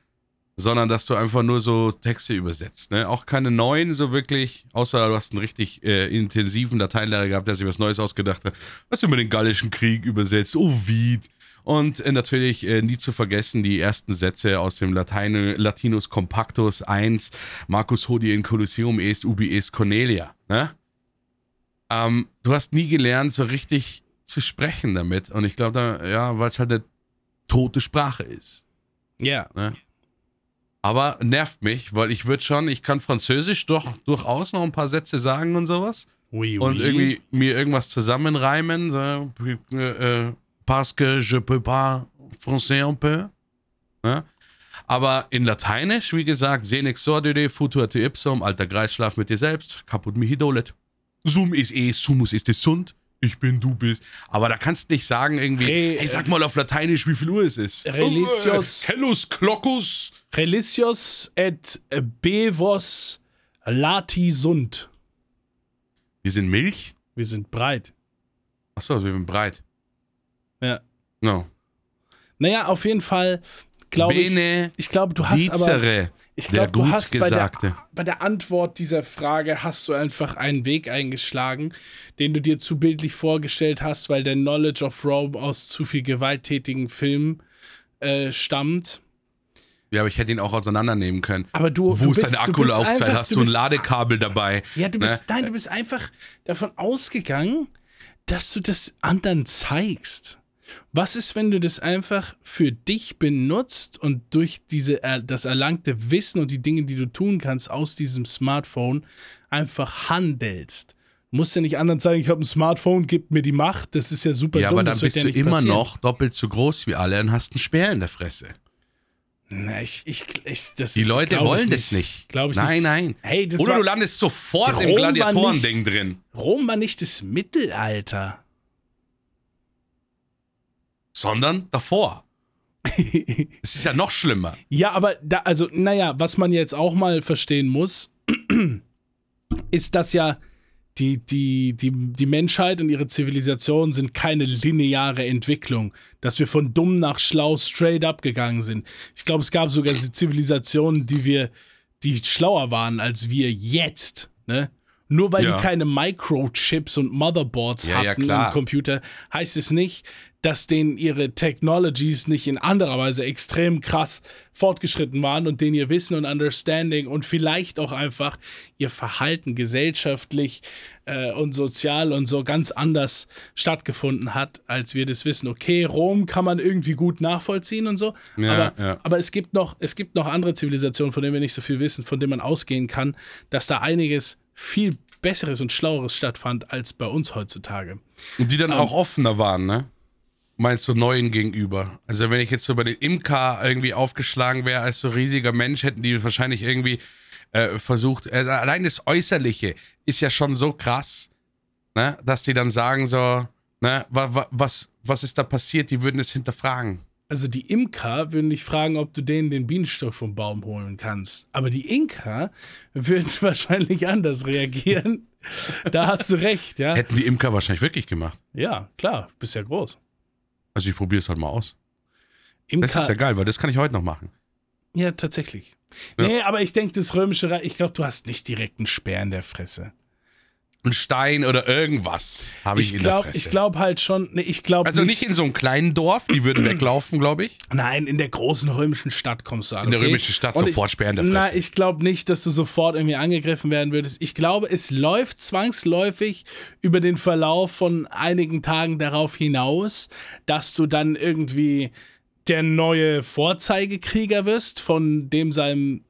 sondern dass du einfach nur so Texte übersetzt. Ne? Auch keine neuen so wirklich, außer du hast einen richtig äh, intensiven Lateinlehrer gehabt, der sich was Neues ausgedacht hat. Hast du über den Gallischen Krieg übersetzt, Ovid. Und äh, natürlich äh, nie zu vergessen die ersten Sätze aus dem Latein, Latinus Compactus 1, Marcus Hodie in Colosseum est ubi est Cornelia. Ne? Ähm, du hast nie gelernt, so richtig zu sprechen damit. Und ich glaube, da, ja, weil es halt eine tote Sprache ist. Ja. Ne? Aber nervt mich, weil ich würde schon, ich kann Französisch doch durchaus noch ein paar Sätze sagen und sowas. Oui, oui. Und irgendwie mir irgendwas zusammenreimen. So, äh, äh, parce que je peux pas français un peu. Ne? Aber in Lateinisch, wie gesagt, senex sordide, futur te ipsum, alter Greis, schlaf mit dir selbst, kaputt mihi dolet. Sum ist eh, sumus ist es sund, ich bin, du bist. Aber da kannst du nicht sagen irgendwie, Re- hey, sag mal auf Lateinisch, wie viel Uhr es ist. Relicios- Äh, Cellus Clocus. Relicios et bevos lati sunt. Wir sind Milch? Wir sind breit. Achso, also wir sind breit. Ja. No. Naja, auf jeden Fall glaube ich. Bene Ich glaube, du hast aber. dicere, Ich glaube, du hast bei der, bei der Antwort dieser Frage hast du einfach einen Weg eingeschlagen, den du dir zu bildlich vorgestellt hast, weil der Knowledge of Rome aus zu viel gewalttätigen Filmen äh, stammt. Ja, aber ich hätte ihn auch auseinandernehmen können. Aber du, Wo du ist deine Akkulaufzeit? einfach- Hast du ein bist- Ladekabel dabei? Ja, du Ne? bist, nein, du bist einfach davon ausgegangen, dass du das anderen zeigst. Was ist, wenn du das einfach für dich benutzt und durch diese, das erlangte Wissen und die Dinge, die du tun kannst, aus diesem Smartphone einfach handelst? Du musst ja nicht anderen zeigen, ich habe ein Smartphone, gib mir die Macht. Das ist ja super Ja, dumm. aber dann bist ja du immer passieren. noch doppelt so groß wie alle und hast einen Speer in der Fresse. Na, ich, ich, ich, das Die ist- Leute ich wollen das nicht. Glaube ich nein, nicht. nein. Hey, Oder du landest sofort Rom im Gladiatoren-Ding drin. Rom war nicht das Mittelalter. Sondern davor. Es ist ja noch schlimmer. Ja, aber da, also, naja, was man jetzt auch mal verstehen muss, ist, dass ja die, die, die, die Menschheit und ihre Zivilisation sind keine lineare Entwicklung, dass wir von dumm nach schlau straight up gegangen sind. Ich glaube, es gab sogar Zivilisationen, die wir, die schlauer waren als wir jetzt, ne? Nur weil Ja. die keine Microchips und Motherboards Ja, ja, hatten klar. im Computer, heißt es nicht, dass denen ihre Technologies nicht in anderer Weise extrem krass fortgeschritten waren und denen ihr Wissen und Understanding und vielleicht auch einfach ihr Verhalten gesellschaftlich äh, und sozial und so ganz anders stattgefunden hat, als wir das wissen. Okay, Rom kann man irgendwie gut nachvollziehen und so, Ja, aber, ja. aber es gibt noch, es gibt noch andere Zivilisationen, von denen wir nicht so viel wissen, von denen man ausgehen kann, dass da einiges viel Besseres und Schlaueres stattfand als bei uns heutzutage. Und die Ähm. dann auch offener waren, ne? Meinst du neuen gegenüber? Also wenn ich jetzt so bei den Imker irgendwie aufgeschlagen wäre als so riesiger Mensch, hätten die wahrscheinlich irgendwie äh, versucht, äh, allein das Äußerliche ist ja schon so krass, ne? Dass die dann sagen so, ne, wa, wa, was, was ist da passiert? Die würden es hinterfragen. Also die Imker würden dich fragen, ob du denen den Bienenstock vom Baum holen kannst. Aber die Inka würden wahrscheinlich anders reagieren. da hast du recht, ja. Hätten die Imker wahrscheinlich wirklich gemacht. Ja, klar, bist ja groß. Also ich probiere es halt mal aus. Imker, Das ist ja geil, weil das kann ich heute noch machen. ja, tatsächlich. Ja. Nee, aber ich denke, das römische Reich, ich glaube, du hast nicht direkt einen Speer in der Fresse. Ein Stein oder irgendwas habe ich, Ich in der glaube Fresse. ich glaub halt schon, nee, ich glaube also nicht in so einem kleinen Dorf, die würden weglaufen, glaube ich. Nein, in der großen römischen Stadt kommst du an. In der okay? römischen Stadt Und sofort ich, Speer in der Na, Fresse. ich glaube nicht, dass du sofort irgendwie angegriffen werden würdest. Ich glaube, es läuft zwangsläufig über den Verlauf von einigen Tagen darauf hinaus, dass du dann irgendwie der neue Vorzeigekrieger wirst von dem seinem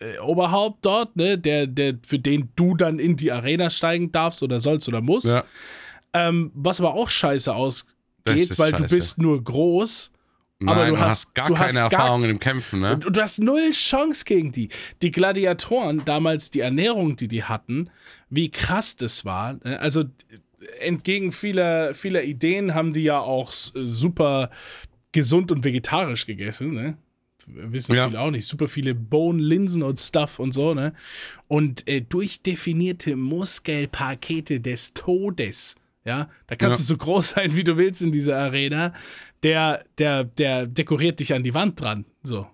äh, Oberhaupt dort, ne, der, der, für den du dann in die Arena steigen darfst oder sollst oder musst. Ja. Ähm, was aber auch scheiße ausgeht, weil du scheiße. bist nur groß. Nein, aber du du hast- hast gar du keine hast gar- Erfahrung in dem Kämpfen, ne? Und, und du hast null Chance gegen die. Die Gladiatoren, damals die Ernährung, die die hatten, wie krass das war. ne? Also entgegen vieler, vieler Ideen haben die ja auch super gesund und vegetarisch gegessen. Ne? Wissen Ja. viele auch nicht. Super viele Bohnen, Linsen und Stuff und so. Ne? Und äh, durchdefinierte Muskelpakete des Todes. Ja, da kannst Ja. du so groß sein, wie du willst in dieser Arena. Der, der, der dekoriert dich an die Wand dran. So.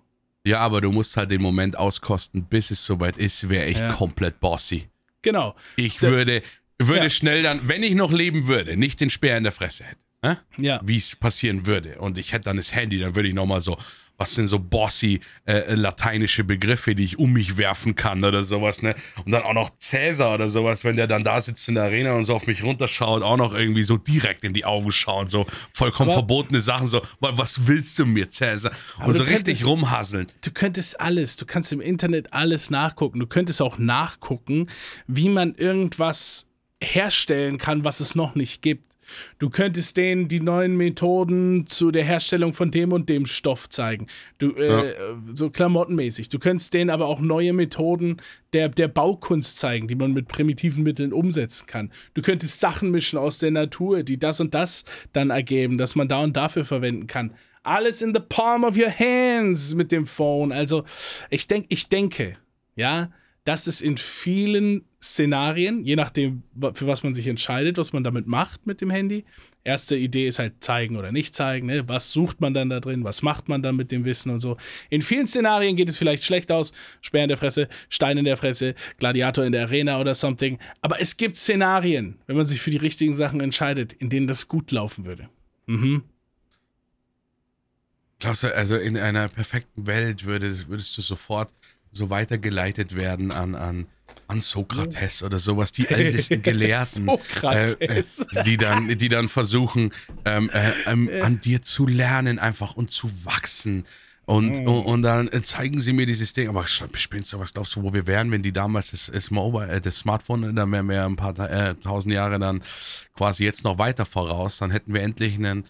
Ja, aber du musst halt den Moment auskosten, bis es soweit ist, wäre ich Ja. komplett bossy. Genau. Ich Da- würde, würde Ja. schnell dann, wenn ich noch leben würde, nicht den Speer in der Fresse hätte. Ne? Ja. Wie es passieren würde. Und ich hätte dann das Handy, dann würde ich nochmal so, was sind so bossy äh, lateinische Begriffe, die ich um mich werfen kann oder sowas, ne? Und dann auch noch Cäsar oder sowas, wenn der dann da sitzt in der Arena und so auf mich runterschaut, auch noch irgendwie so direkt in die Augen schauen, so vollkommen aber, verbotene Sachen, so, was willst du mir, Cäsar? Und so richtig rumhasseln. Du könntest alles, du kannst im Internet alles nachgucken. Du könntest auch nachgucken, wie man irgendwas herstellen kann, was es noch nicht gibt. Du könntest denen die neuen Methoden zu der Herstellung von dem und dem Stoff zeigen. Du, äh, ja. so klamottenmäßig. Du könntest denen aber auch neue Methoden der, der Baukunst zeigen, die man mit primitiven Mitteln umsetzen kann. Du könntest Sachen mischen aus der Natur, die das und das dann ergeben, dass man da und dafür verwenden kann. Alles in the palm of your hands mit dem Phone. Also, ich, denk, ich denke, ja, dass es in vielen Szenarien, je nachdem, für was man sich entscheidet, was man damit macht mit dem Handy. Erste Idee ist halt zeigen oder nicht zeigen. Ne? Was sucht man dann da drin? Was macht man dann mit dem Wissen und so? In vielen Szenarien geht es vielleicht schlecht aus. Speer in der Fresse, Stein in der Fresse, Gladiator in der Arena oder something. Aber es gibt Szenarien, wenn man sich für die richtigen Sachen entscheidet, in denen das gut laufen würde. Mhm. Glaubst du, also in einer perfekten Welt würdest, würdest du sofort so weitergeleitet werden an, an, an Sokrates oder sowas, die ältesten Gelehrten, äh, äh, die, dann, die dann versuchen, ähm, äh, ähm, an dir zu lernen einfach und zu wachsen. Und, mhm. und, und, dann zeigen sie mir dieses Ding, aber spinnst du, was glaubst du, wo wir wären, wenn die damals das, das, Mobile, äh, das Smartphone, da wären wir ein paar äh, tausend Jahre dann quasi jetzt noch weiter voraus, dann hätten wir endlich einen,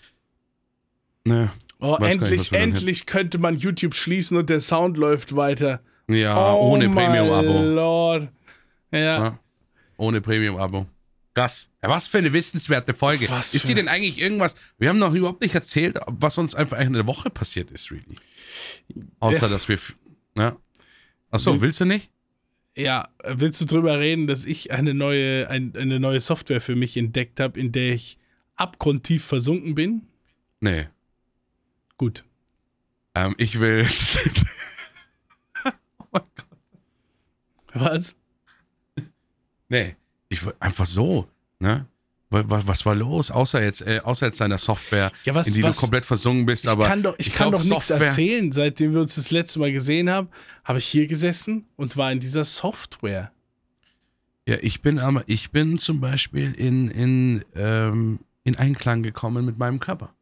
ne, Oh, endlich, endlich könnte man YouTube schließen und der Sound läuft weiter. Ja, oh ohne Premium-Abo. Lord. Ja. ja. Ohne Premium-Abo. Krass. Ja, was für eine wissenswerte Folge. Was ist dir denn eigentlich irgendwas? Wir haben noch überhaupt nicht erzählt, was uns einfach in der Woche passiert ist, really. Außer, ja. dass wir. Ne? Achso, willst du nicht? Ja, willst du drüber reden, dass ich eine neue, ein, eine neue Software für mich entdeckt habe, in der ich abgrundtief versunken bin? Nee. Gut. Ähm, ich will. mein Gott. Was? Nee, ich einfach so, ne? Was, was war los? Außer jetzt, äh, außer jetzt deiner Software, ja, was, in die was, du komplett versungen bist. Ich aber kann doch, ich, ich kann doch nichts erzählen. Seitdem wir uns das letzte Mal gesehen haben, habe ich hier gesessen und war in dieser Software. Ja, ich bin aber, ich bin zum Beispiel in, in, ähm, in Einklang gekommen mit meinem Körper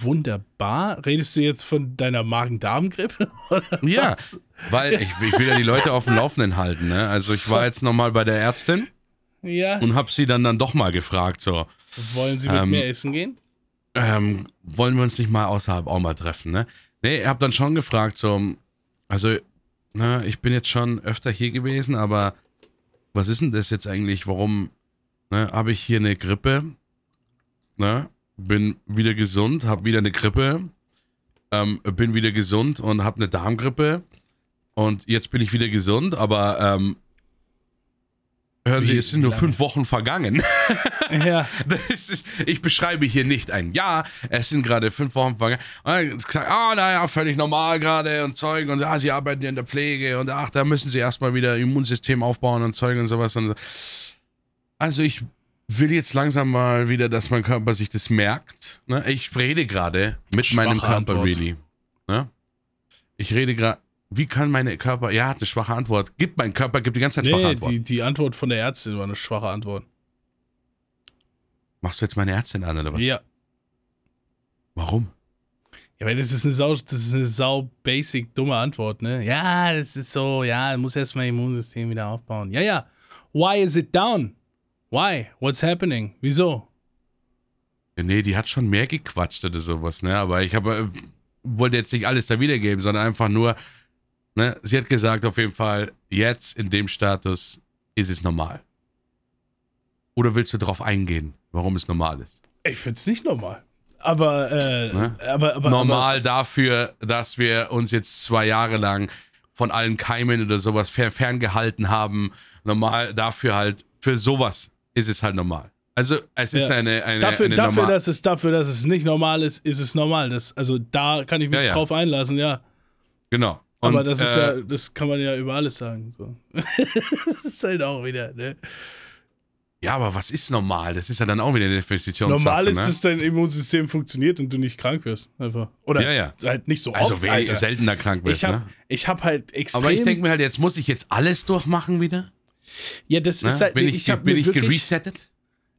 wunderbar. Redest du jetzt von deiner Magen-Darm-Grippe? Ja, was? weil ich, ich, will ja die Leute auf dem Laufenden halten. Ne? Also ich war jetzt nochmal bei der Ärztin ja. und habe sie dann, dann doch mal gefragt, so. Wollen Sie mit ähm, mir essen gehen? Ähm, wollen wir uns nicht mal außerhalb auch mal treffen, ne? Nee, ich habe dann schon gefragt, so, also, ne, ich bin jetzt schon öfter hier gewesen, aber was ist denn das jetzt eigentlich? Warum ne, habe ich hier eine Grippe? Ne? Bin wieder gesund, habe wieder eine Grippe, ähm, bin wieder gesund und habe eine Darmgrippe. Und jetzt bin ich wieder gesund, aber ähm, hören Sie, es sind nur fünf Wochen vergangen. Ja. Ist, ich beschreibe hier nicht ein Jahr, es sind gerade fünf Wochen vergangen. Ah, naja, völlig normal gerade und Zeug. Und ja, Sie arbeiten ja in der Pflege und ach, da müssen Sie erstmal wieder Immunsystem aufbauen und Zeug und sowas. Und so. Also ich will jetzt langsam mal wieder, dass mein Körper sich das merkt. Ne? Ich rede gerade mit schwache meinem Körper, Antwort. really. Ne? Ich rede gerade. Wie kann meine Körper. Ja, hat eine schwache Antwort. Gibt mein Körper, gibt die ganze Zeit nee, schwache Antwort. Die, die Antwort von der Ärztin war eine schwache Antwort. Machst du jetzt meine Ärztin an, oder was? Ja. Warum? Ja, weil das ist eine sau, das ist eine sau basic, dumme Antwort, ne? Ja, das ist so, ja, muss erstmal Immunsystem wieder aufbauen. Ja, ja. Why is it down? Why? What's happening? Wieso? Nee, die hat schon mehr gequatscht oder sowas, ne? Aber ich habe, äh, wollte jetzt nicht alles da wiedergeben, sondern einfach nur, ne? Sie hat gesagt, auf jeden Fall, jetzt in dem Status ist es normal. Oder willst du darauf eingehen, warum es normal ist? Ich finde es nicht normal. Aber, äh, ne? aber, aber, normal aber, dafür, dass wir uns jetzt zwei Jahre lang von allen Keimen oder sowas ferngehalten haben. Normal dafür halt für sowas ist es halt normal. Also es ist ja. eine, eine, dafür, eine dafür, dass es, dafür, dass es nicht normal ist, ist es normal. Das, also da kann ich mich ja, ja. drauf einlassen, ja. Genau. Und, Aber das ist äh, ja, das kann man ja über alles sagen. So. das ist halt auch wieder, ne? Ja, aber was ist normal? Das ist ja dann auch wieder eine Definitionssache. Normal ist, ne? dass dein Immunsystem funktioniert und du nicht krank wirst. Einfach. Oder Ja, ja. halt nicht so Also oft, Alter. seltener krank bist, Ich habe ne? ich hab halt extrem. Aber ich denke mir halt, jetzt muss ich jetzt alles durchmachen wieder. Ja, das ist halt. bin ich, ich habe bin mir, ich wirklich- geresettet?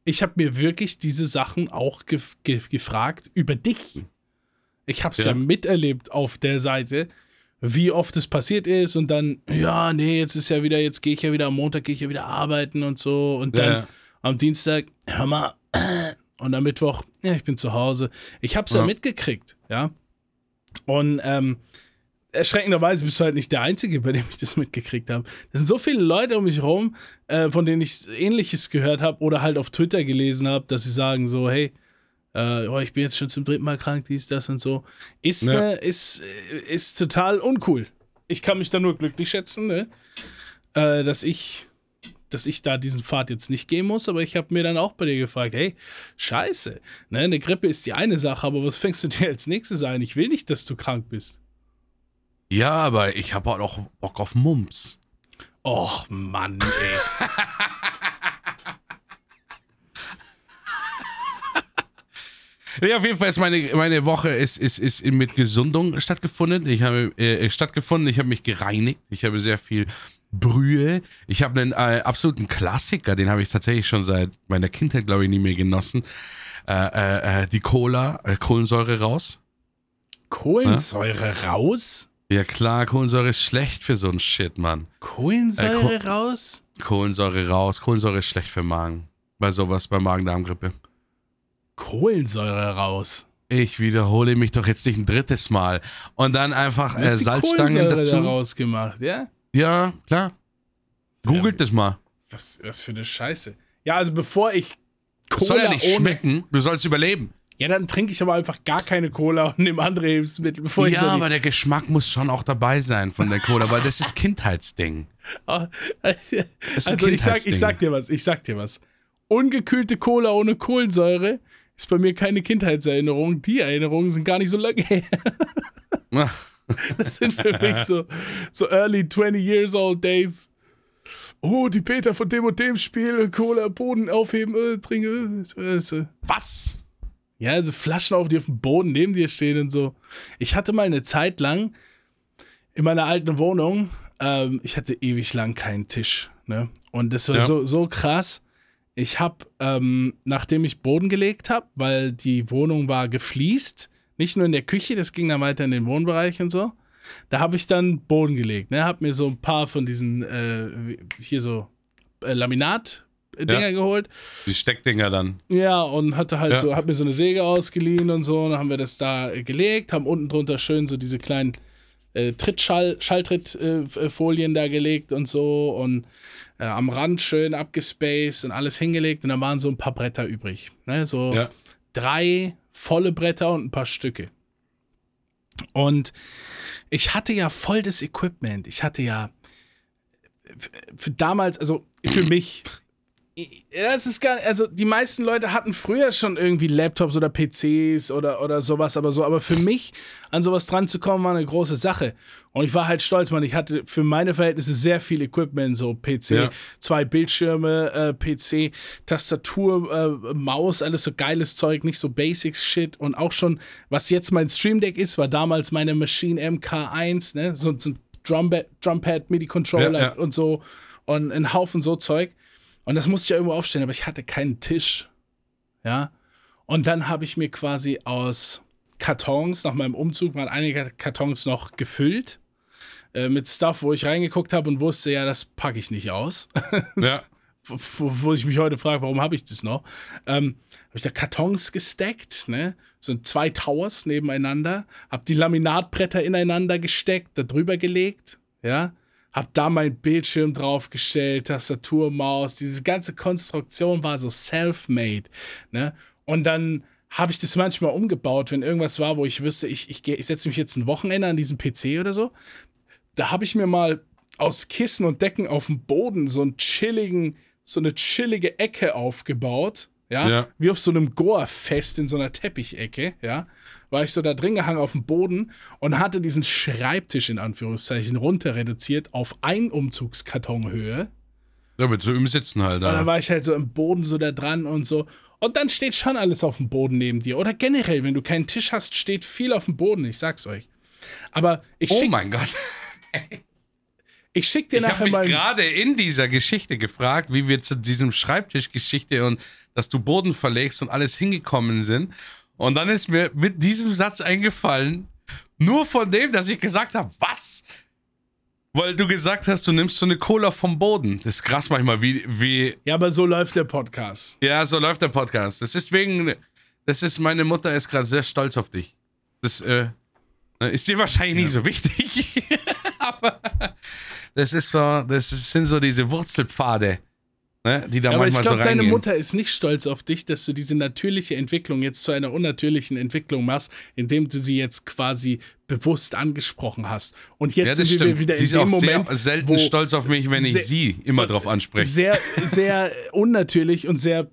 ich hab mir wirklich diese Sachen auch gef ge gefragt über dich. Ich habe es ja. Ja. miterlebt auf der Seite, wie oft es passiert ist und dann, ja, nee, jetzt ist ja wieder, jetzt gehe ich ja wieder am Montag, gehe ich ja wieder arbeiten und so und dann Ja. am Dienstag, hör mal, und am Mittwoch, ja, ich bin zu Hause. Ich habe es ja. Ja. mitgekriegt, ja. Und ähm, erschreckenderweise bist du halt nicht der Einzige, bei dem ich das mitgekriegt habe. Es sind so viele Leute um mich herum, äh, von denen ich Ähnliches gehört habe oder halt auf Twitter gelesen habe, dass sie sagen so, hey, äh, oh, ich bin jetzt schon zum dritten Mal krank, dies, das und so. Ist, Ja. ne, ist, äh, ist total uncool. Ich kann mich da nur glücklich schätzen, ne? äh, dass ich dass ich da diesen Pfad jetzt nicht gehen muss, aber ich habe mir dann auch bei dir gefragt, hey, scheiße, ne, eine Grippe ist die eine Sache, aber was fängst du dir als nächstes ein? Ich will nicht, dass du krank bist. Ja, aber ich habe auch Bock auf Mumps. Och, Mann, ey. Ja, auf jeden Fall ist meine, meine Woche ist, ist, ist mit Gesundung stattgefunden. Ich habe äh, stattgefunden, ich habe mich gereinigt, ich habe sehr viel Brühe. Ich habe einen äh, absoluten Klassiker, den habe ich tatsächlich schon seit meiner Kindheit, glaube ich, nie mehr genossen. Äh, äh, äh, die Cola, äh, Kohlensäure raus. Kohlensäure raus? Ja klar, Kohlensäure ist schlecht für so ein Shit, Mann. Kohlensäure Äh, Ko- raus? Kohlensäure raus, Kohlensäure ist schlecht für Magen. Bei sowas, bei Magen-Darm-Grippe. Kohlensäure raus. Ich wiederhole mich doch jetzt nicht ein drittes Mal. Und dann einfach äh, Salzstangen dazu. da rausgemacht, ja? Ja, klar. Googelt das mal. Was, was für eine Scheiße. Ja, also bevor ich Das soll ja nicht schmecken. Du sollst überleben. Ja, dann trinke ich aber einfach gar keine Cola und nehme andere Hilfsmittel, bevor ich ja, so die- aber der Geschmack muss schon auch dabei sein von der Cola, weil das ist Kindheitsding. Ah, Das ist Also ich sag, ich sag dir was, ich sag dir was. Ungekühlte Cola ohne Kohlensäure ist bei mir keine Kindheitserinnerung. Die Erinnerungen sind gar nicht so lange her. Das sind für mich so, so early 20 years old days. Oh, die Peter von dem und dem Spiel, Cola, Boden aufheben, äh, trinke. Äh, äh. Was? Ja, also Flaschen auf, die auf dem Boden neben dir stehen und so. Ich hatte mal eine Zeit lang in meiner alten Wohnung, ähm, ich hatte ewig lang keinen Tisch. Ne? Und das war Ja. so, so krass. Ich habe, ähm, nachdem ich Boden gelegt habe, weil die Wohnung war gefliest, nicht nur in der Küche, das ging dann weiter in den Wohnbereich und so. Da habe ich dann Boden gelegt. Ne? Habe mir so ein paar von diesen, äh, hier so äh, Laminat-Dinger Ja. geholt. Die Steckdinger dann. Ja, und hatte halt Ja. so, hat mir so eine Säge ausgeliehen und so, und dann haben wir das da äh, gelegt, haben unten drunter schön so diese kleinen äh, Trittschall, Schalltrittfolien da gelegt und so und äh, am Rand schön abgespaced und alles hingelegt und dann waren so ein paar Bretter übrig. Ne? So Ja. drei volle Bretter und ein paar Stücke. Und ich hatte ja voll das Equipment. Ich hatte ja für damals, also für mich, das ist gar also die meisten Leute hatten früher schon irgendwie Laptops oder PCs oder, oder sowas, aber so, aber für mich an sowas dran zu kommen, war eine große Sache. Und ich war halt stolz, man, ich hatte für meine Verhältnisse sehr viel Equipment, so PC, Ja. zwei Bildschirme, äh, PC, Tastatur, äh, Maus, alles so geiles Zeug, nicht so Basics Shit und auch schon, was jetzt mein Stream Deck ist, war damals meine Maschine MK1, ne, so, so ein Drumpad, Drumpad MIDI Controller Ja, ja. und so und ein Haufen so Zeug. Und das musste ich ja irgendwo aufstellen, aber ich hatte keinen Tisch. Ja. Und dann habe ich mir quasi aus Kartons, nach meinem Umzug waren einige Kartons noch gefüllt äh, mit Stuff, wo ich reingeguckt habe und wusste, ja, das packe ich nicht aus. Ja. wo, wo wo ich mich heute frage, warum habe ich das noch? Ähm, habe ich da Kartons gesteckt, ne? So zwei Towers nebeneinander, habe die Laminatbretter ineinander gesteckt, da drüber gelegt, ja? Hab da mein Bildschirm draufgestellt, Tastatur, Maus, diese ganze Konstruktion war so self-made, ne? Und dann habe ich das manchmal umgebaut, wenn irgendwas war, wo ich wüsste, ich, ich, ich setze mich jetzt ein Wochenende an diesen PC oder so. Da habe ich mir mal aus Kissen und Decken auf dem Boden so einen chilligen, so eine chillige Ecke aufgebaut. Ja, Ja. wie auf so einem Goa-Fest in so einer Teppichecke, ja, war ich so da drin gehangen auf dem Boden und hatte diesen Schreibtisch in Anführungszeichen runter reduziert auf ein Umzugskartonhöhe Ja, mit so im Sitzen halt. Und dann Da. war ich halt so im Boden so da dran und so. Und dann steht schon alles auf dem Boden neben dir. Oder generell, wenn du keinen Tisch hast, steht viel auf dem Boden, ich sag's euch. Aber ich Oh schick, mein Gott. ich schick dir Ich habe nachher mich mal. gerade in dieser Geschichte gefragt, wie wir zu diesem Schreibtischgeschichte und dass du Boden verlegst und alles hingekommen sind. Und dann ist mir mit diesem Satz eingefallen, nur von dem, dass ich gesagt habe, was? Weil du gesagt hast, du nimmst so eine Cola vom Boden. Das ist krass manchmal, wie, wie, Ja, aber so läuft der Podcast. ja, so läuft der Podcast. Das ist wegen, das ist, meine Mutter ist gerade sehr stolz auf dich. Das, äh, ist dir wahrscheinlich nicht so wichtig. aber das ist so, das sind so diese Wurzelpfade, ne, die da Ja, aber ich manchmal glaube, so deine. Mutter ist nicht stolz auf dich, dass du diese natürliche Entwicklung jetzt zu einer unnatürlichen Entwicklung machst, indem du sie jetzt quasi bewusst angesprochen hast. Und jetzt ja, sind wir stimmt. wieder Sie in ist dem auch Moment, sehr selten stolz auf mich, wenn ich sie immer drauf anspreche. sehr, sehr unnatürlich und sehr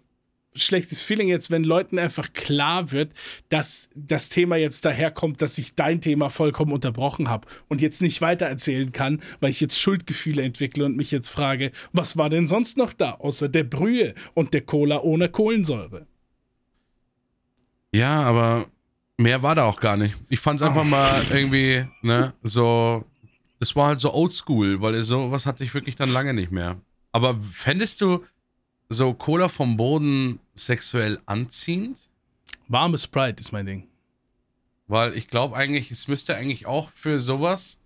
schlechtes Feeling jetzt, wenn Leuten einfach klar wird, dass das Thema jetzt daherkommt, dass ich dein Thema vollkommen unterbrochen habe und jetzt nicht weiter erzählen kann, weil ich jetzt Schuldgefühle entwickle und mich jetzt frage, was war denn sonst noch da, außer der Brühe und der Cola ohne Kohlensäure? Ja, aber mehr war da auch gar nicht. Ich fand es einfach mal irgendwie, ne, so, das war halt so oldschool, weil sowas hatte ich wirklich dann lange nicht mehr. Aber fändest du so Cola vom Boden sexuell anziehend? Warme Sprite ist mein Ding. Weil ich glaube eigentlich, es müsste eigentlich auch für sowas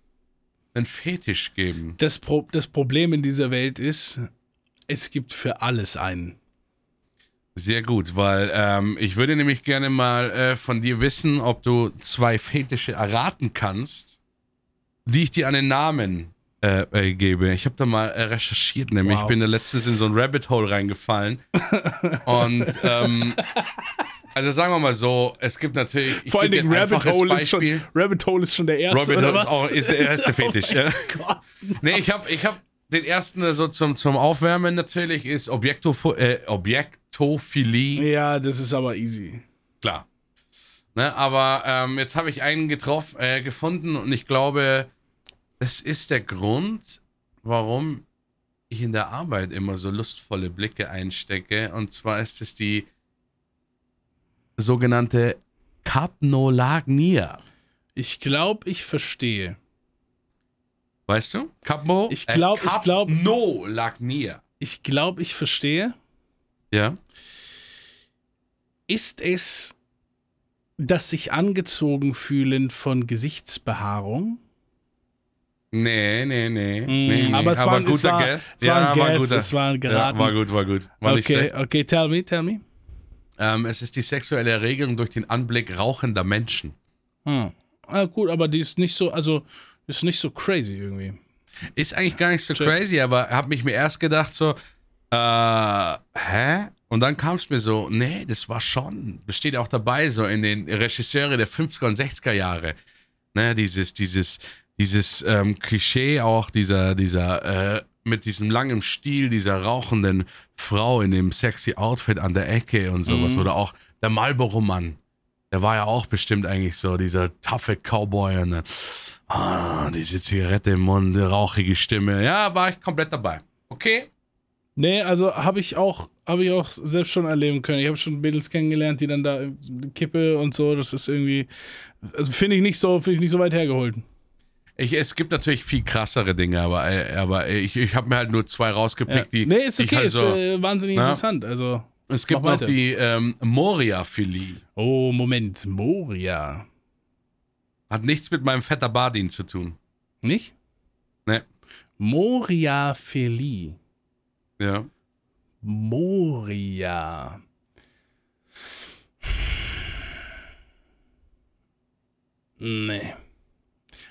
einen Fetisch geben. Das, Pro das Problem in dieser Welt ist, es gibt für alles einen. Sehr gut, weil ähm, ich würde nämlich gerne mal äh, von dir wissen, ob du zwei Fetische erraten kannst, die ich dir an den Namen äh, äh, gebe. Ich habe da mal äh, recherchiert, nämlich Wow. ich bin da letztens in so ein Rabbit Hole reingefallen. Und ähm, also sagen wir mal so, es gibt natürlich. Ich Vor allen Dingen Rabbit Hole, ist schon. Rabbit Hole ist schon der erste. Rabbit Hole ist auch ist der erste Fetisch. ja. Gott. Nee, ich habe ich hab den ersten äh, so zum, zum Aufwärmen natürlich ist Objektopho äh, Objektophilie. Ja, das ist aber easy. Klar. Ne, aber ähm, jetzt habe ich einen getroffen, äh, gefunden und ich glaube, das ist der Grund, warum ich in der Arbeit immer so lustvolle Blicke einstecke. Und zwar ist es die sogenannte Kapnolagnia. Ich glaube, ich verstehe. Weißt du? Kapmo? Ich glaub- ich glaub- Kapnolagnia. Ich glaube, ich verstehe. Ja. Ist es das sich angezogen fühlen von Gesichtsbehaarung? Nee, nee, nee. Mm, nee, nee. aber es war, guter es war, Guess. Es war ein war Guess, guter. es war ein Ja, geraten. war gut, war gut. War okay, okay, tell me, tell me. Ähm, es ist die sexuelle Erregung durch den Anblick rauchender Menschen. Hm. Ah, gut, aber die ist nicht so, also ist nicht so crazy irgendwie. Ist eigentlich gar nicht so Check. crazy, aber hab mich mir erst gedacht so, äh, hä? Und dann kam es mir so, nee, das war schon, besteht auch dabei, so in den Regisseure der 50er und 60er Jahre. Ne, dieses, dieses, dieses ähm, Klischee auch, dieser, dieser, äh, mit diesem langen Stiel, dieser rauchenden Frau in dem sexy Outfit an der Ecke und sowas. Mhm. Oder auch der Marlboro-Mann. Der war ja auch bestimmt eigentlich so, dieser taffe Cowboy und dann, ah, diese Zigarette im Mund, rauchige Stimme. Ja, war ich komplett dabei. Okay. Nee, also habe ich auch, habe ich auch selbst schon erleben können. Ich habe schon Mädels kennengelernt, die dann da Kippe und so, das ist irgendwie, also finde ich nicht so, finde ich nicht so weit hergeholt. Ich, es gibt natürlich viel krassere Dinge, aber, äh, aber ich, ich habe mir halt nur zwei Ja. rausgepickt, die. Nee, ist okay, halt ist so, äh, wahnsinnig Ja. interessant. Also, es gibt noch die ähm, Moria-Philie. oh, Moment, Moria. Hat nichts mit meinem fetter Bardin zu tun. Nicht? Nee. Moria-Philie. Ja. Moria. Nee.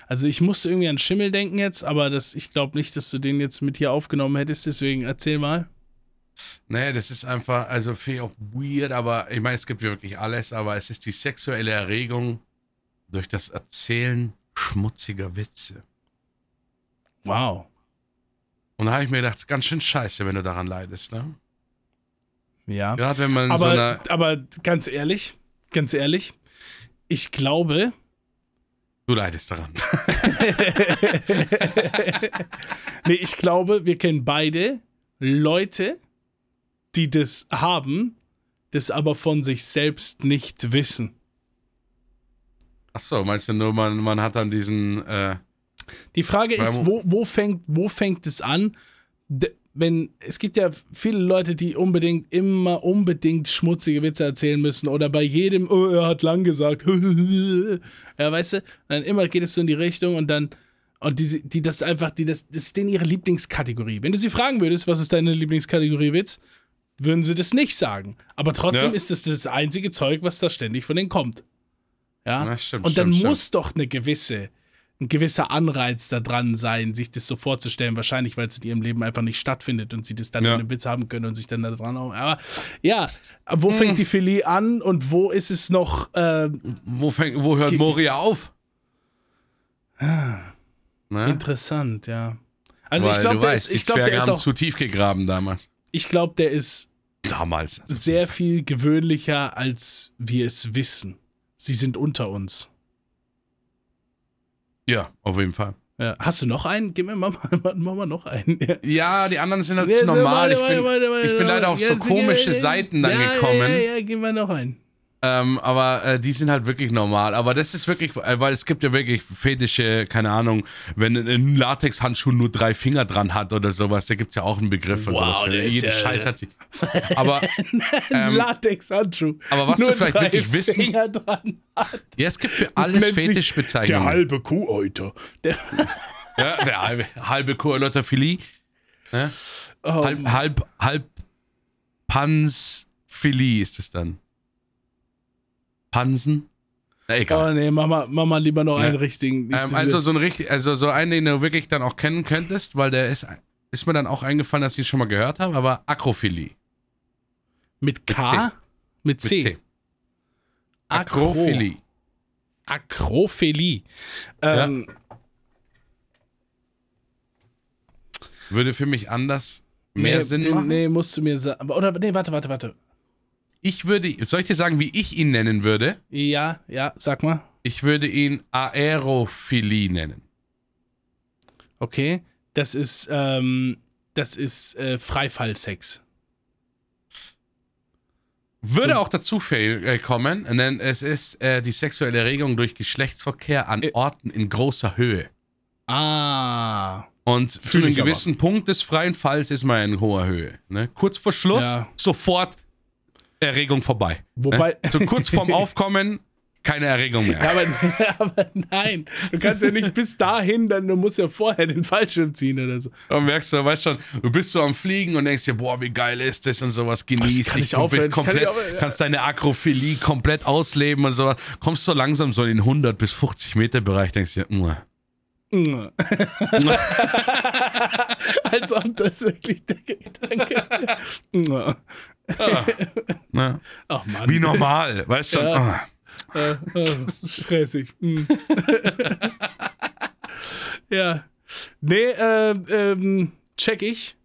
Also ich musste irgendwie an Schimmel denken jetzt, aber das, ich glaube nicht, dass du den jetzt mit hier aufgenommen hättest, deswegen erzähl mal. Nee, das ist einfach, also finde ich auch weird, aber ich meine, es gibt wirklich alles, aber es ist die sexuelle Erregung durch das Erzählen schmutziger Witze. Wow. Und da habe ich mir gedacht, ganz schön scheiße, wenn du daran leidest, ne? Ja. Gerade wenn man in so Aber, einer. aber ganz ehrlich, ganz ehrlich, ich glaube, Du leidest daran. nee, ich glaube, wir kennen beide Leute, die das haben, das aber von sich selbst nicht wissen. Ach so, meinst du nur, man, man hat dann diesen. Äh, Die Frage ist, wo, wo, fängt, wo fängt es an? Wenn, es gibt ja viele Leute, die unbedingt immer unbedingt schmutzige Witze erzählen müssen oder bei jedem, oh, er hat lang gesagt, ja, weißt du, dann immer geht es so in die Richtung und dann, und die, die das einfach, die das, das ist denen ihre Lieblingskategorie. Wenn du sie fragen würdest, was ist deine Lieblingskategorie Witz, würden sie das nicht sagen. Aber trotzdem Ja. ist das das einzige Zeug, was da ständig von denen kommt. Ja, Na, stimmt, und dann stimmt, muss doch eine gewisse, ein gewisser Anreiz da dran sein, sich das so vorzustellen. Wahrscheinlich, weil es in ihrem Leben einfach nicht stattfindet und sie das dann Ja. in einem Witz haben können und sich dann da dran auch. Aber ja, wo Hm. fängt die Philie an und wo ist es noch? Äh, wo, fängt, wo hört Moria auf? Ne? interessant, ja. Also Weil ich glaube, der, weißt, ist- ich glaub, der ist haben auch, zu tief gegraben damals. ich glaube, der ist Damals. sehr viel gewöhnlicher, als wir es wissen. Sie sind unter uns. Ja, auf jeden Fall. Ja. Hast du noch einen? Gib mir mal, mal, mal, mal noch einen. Ja. Ja, die anderen sind halt zu normal. Ich bin, ich bin leider auf so komische Seiten dann gekommen. Ja, ja, ja, gib mal noch einen. Ähm, aber äh, die sind halt wirklich normal. Aber das ist wirklich, äh, weil es gibt ja wirklich fetische, keine Ahnung, wenn ein- Latexhandschuh nur drei Finger dran hat oder sowas, da gibt es ja auch einen Begriff Wow, sowas. Für. der ist Jede ja- Scheiß hat sie. Aber, ähm, Latex-Handschuh. aber was Nur du vielleicht wirklich wissen- Finger dran hat. ja, es gibt für alles nennt sich Fetischbezeichnungen. Der halbe Kuhäuter. Der, ja, der halbe, halbe Kurlotterphilie. oh, Halb, halb, halb Pansphilie ist es dann. Pansen? Na, egal. oh nee, mach mal, mach mal lieber noch Ja. einen richtigen. Ähm, also so ein richtig, also so einen, den du wirklich dann auch kennen könntest, weil der ist, ist mir dann auch eingefallen, dass ich ihn schon mal gehört habe, aber Akrophilie. mit K? C. Mit Mit C. C. Akro- Akrophilie. Akrophilie. Ähm, Würde für mich anders mehr nee, Sinn den, machen. Nee, musst du mir sagen. Oder, nee, warte, warte, warte. Ich würde, soll ich dir sagen, wie ich ihn nennen würde? Ja, ja, sag mal. Ich würde ihn Aerophilie nennen. Okay. Das ist, ähm, das ist äh, Freifallsex. Würde So- auch dazu äh, kommen, denn es ist äh, die sexuelle Erregung durch Geschlechtsverkehr an Äh. Orten in großer Höhe. Ah. Und zu einem ich aber. gewissen Punkt des freien Falls ist man in hoher Höhe. Ne? Kurz vor Schluss, Ja. sofort Erregung vorbei. Wobei. Ne? So kurz vorm Aufkommen, keine Erregung mehr. Ja, aber, aber nein, du kannst ja nicht bis dahin, dann du musst ja vorher den Fallschirm ziehen oder so. Und merkst du, weißt schon, du bist so am Fliegen und denkst dir, boah, wie geil ist das und sowas, genießt kann dich, ich du bist kann komplett, aufhören, ja. kannst deine Akrophilie komplett ausleben und sowas. Kommst so langsam so in den 100 bis 50 Meter Bereich, denkst dir, "Mua." Als ob das wirklich der Gedanke wäre. Ne? Ach Mann. Wie normal, weißt du schon. Ja. ah. Äh, äh, stressig. Hm. ja. Nee, äh, ähm, check ich.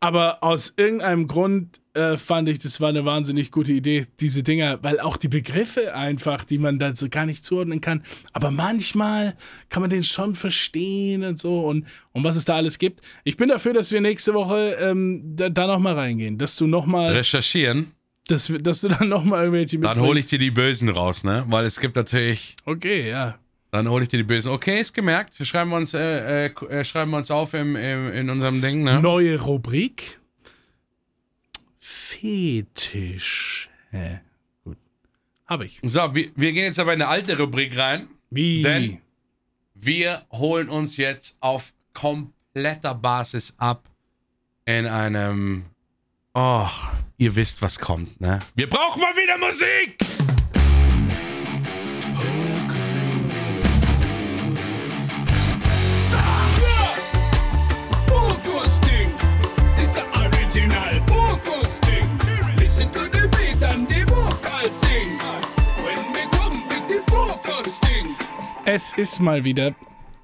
Aber aus irgendeinem Grund äh, fand ich, das war eine wahnsinnig gute Idee, diese Dinger, weil auch die Begriffe einfach, die man da so gar nicht zuordnen kann. Aber manchmal kann man den schon verstehen und so und, und was es da alles gibt. Ich bin dafür, dass wir nächste Woche ähm, da, da nochmal reingehen, dass du nochmal, Recherchieren, dass, wir- dass du dann nochmal irgendwelche dann hole ich mitbringst. dir die Bösen raus, ne? Weil es gibt natürlich Okay, ja. Dann hole ich dir die Bösen. Okay, ist gemerkt. Wir schreiben uns, äh, äh, äh, schreiben wir uns auf im, im, in unserem Ding, ne? Neue Rubrik. Fetisch. Hä? Gut. Habe ich. So, wir, wir gehen jetzt aber in eine alte Rubrik rein. Wie? Denn- Wir holen uns jetzt auf kompletter Basis ab in einem. Oh, ihr wisst, was kommt, ne? Wir brauchen mal wieder Musik! Es ist mal wieder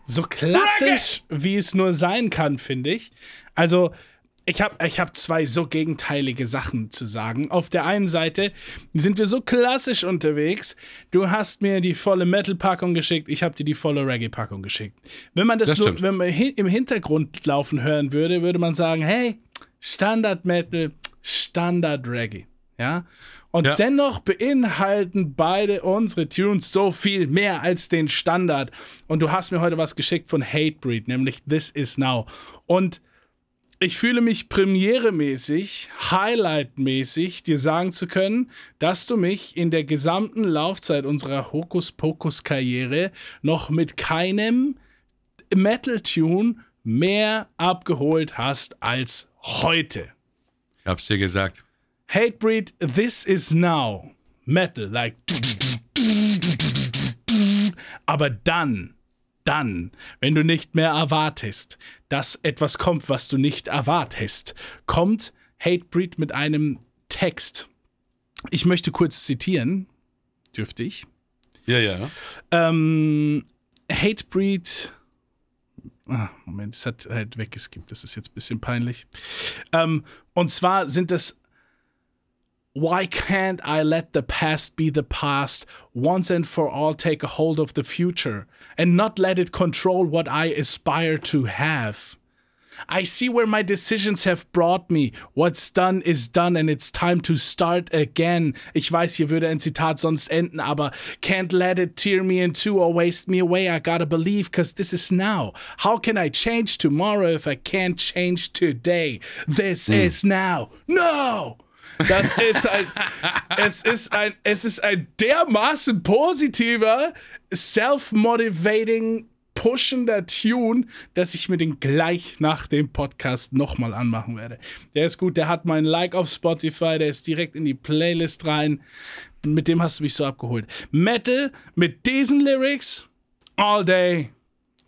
so klassisch, wie es nur sein kann, finde ich. Also, ich habe ich hab zwei so gegenteilige Sachen zu sagen. Auf der einen Seite sind wir so klassisch unterwegs. Du hast mir die volle Metal-Packung geschickt, ich habe dir die volle Reggae-Packung geschickt. Wenn man das, Das nur, wenn man im Hintergrund laufen hören würde, würde man sagen, hey, Standard Metal, Standard Reggae. Ja. Und Ja. dennoch beinhalten beide unsere Tunes so viel mehr als den Standard. Und du hast mir heute was geschickt von Hatebreed, nämlich This Is Now. Und ich fühle mich premieremäßig, highlightmäßig, dir sagen zu können, dass du mich in der gesamten Laufzeit unserer Hokus-Pokus-Karriere noch mit keinem Metal-Tune mehr abgeholt hast als heute. Ich hab's dir gesagt. Hatebreed, this is now. Metal, like. Aber dann, dann, wenn du nicht mehr erwartest, dass etwas kommt, was du nicht erwartest, kommt Hatebreed mit einem Text. Ich möchte kurz zitieren. Dürfte ich? Ja, ja. Ähm, Hatebreed. Ah, Moment, es hat halt weggeskippt. Das ist jetzt ein bisschen peinlich. Ähm, und zwar sind es. Why can't I let the past be the past? Once and for all, take a hold of the future and not let it control what I aspire to have. I see where my decisions have brought me. What's done is done and it's time to start again. Ich weiß, hier würde ein Zitat sonst enden, aber can't let it tear me in two or waste me away. I gotta believe, cause this is now. How can I change tomorrow if I can't change today? This hmm. is now. No! Das ist ein, es ist ein, es ist ein dermaßen positiver, self-motivating, pushender Tune, dass ich mir den gleich nach dem Podcast nochmal anmachen werde. Der ist gut, der hat meinen Like auf Spotify, der ist direkt in die Playlist rein. Mit dem hast du mich so abgeholt. Metal mit diesen Lyrics all day,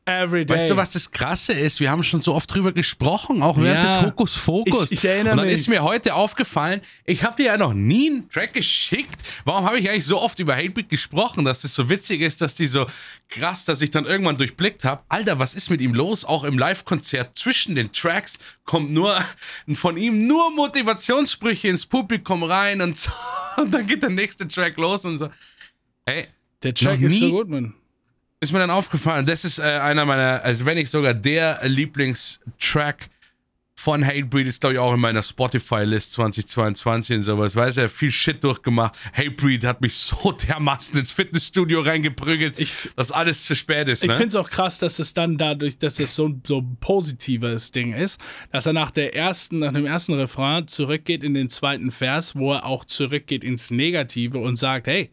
every day. Weißt du, was das Krasse ist? Wir haben schon so oft drüber gesprochen, auch während Ja. des Hokuspokus. Ich- ich erinnere Und dann mich. ist mir heute aufgefallen, ich habe dir ja noch nie einen Track geschickt. Warum habe ich eigentlich so oft über Hatebeat gesprochen, dass das so witzig ist, dass die so krass, dass ich dann irgendwann durchblickt habe. Alter, was ist mit ihm los? Auch im Live-Konzert zwischen den Tracks kommt nur von ihm nur Motivationssprüche ins Publikum rein und, so. und dann geht der nächste Track los und so. Ey, der Track ist so gut, Mann. Ist mir dann aufgefallen, das ist äh, einer meiner, also wenn nicht sogar der Lieblingstrack von Hatebreed ist, glaube ich, auch in meiner Spotify-List 2022 und sowas. Weiß er, viel Shit durchgemacht. Hatebreed hat mich so dermaßen ins Fitnessstudio reingeprügelt, Ich- dass alles zu spät ist. Ich Ne? finde es auch krass, dass es dann dadurch, dass es so, so ein positives Ding ist, dass er nach der ersten, nach dem ersten Refrain zurückgeht in den zweiten Vers, wo er auch zurückgeht ins Negative und sagt, hey,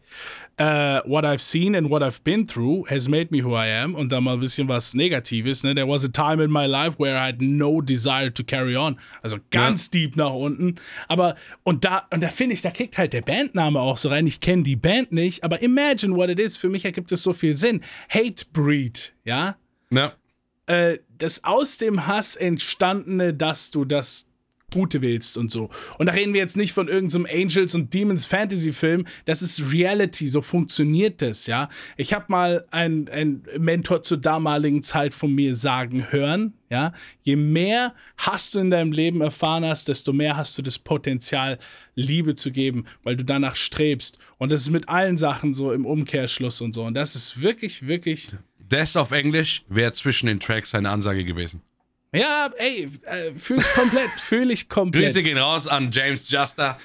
uh, what I've seen and what I've been through has made me who I am und dann mal ein bisschen was Negatives. Ne? There was a time in my life where I had no desire to carry on. Also ganz deep nach unten. Aber und da, und da finde ich, da kickt halt der Bandname auch so rein. Ich kenne die Band nicht, aber imagine what it is. Für mich ergibt es so viel Sinn. Hatebreed, ja? Ja. äh, das aus dem Hass entstandene, dass du das Gute willst und so. Und da reden wir jetzt nicht von irgendeinem Angels und Demons Fantasy Film. Das ist Reality, so funktioniert das, ja. Ich habe mal einen ein Mentor zur damaligen Zeit von mir sagen hören, ja. Je mehr hast du in deinem Leben erfahren hast, desto mehr hast du das Potenzial, Liebe zu geben, weil du danach strebst. Und das ist mit allen Sachen so im Umkehrschluss und so. Und das ist wirklich, wirklich Das auf Englisch wäre zwischen den Tracks seine Ansage gewesen. Ja, ey, äh, fühle ich komplett, fühle ich komplett. Grüße gehen raus an James Juster.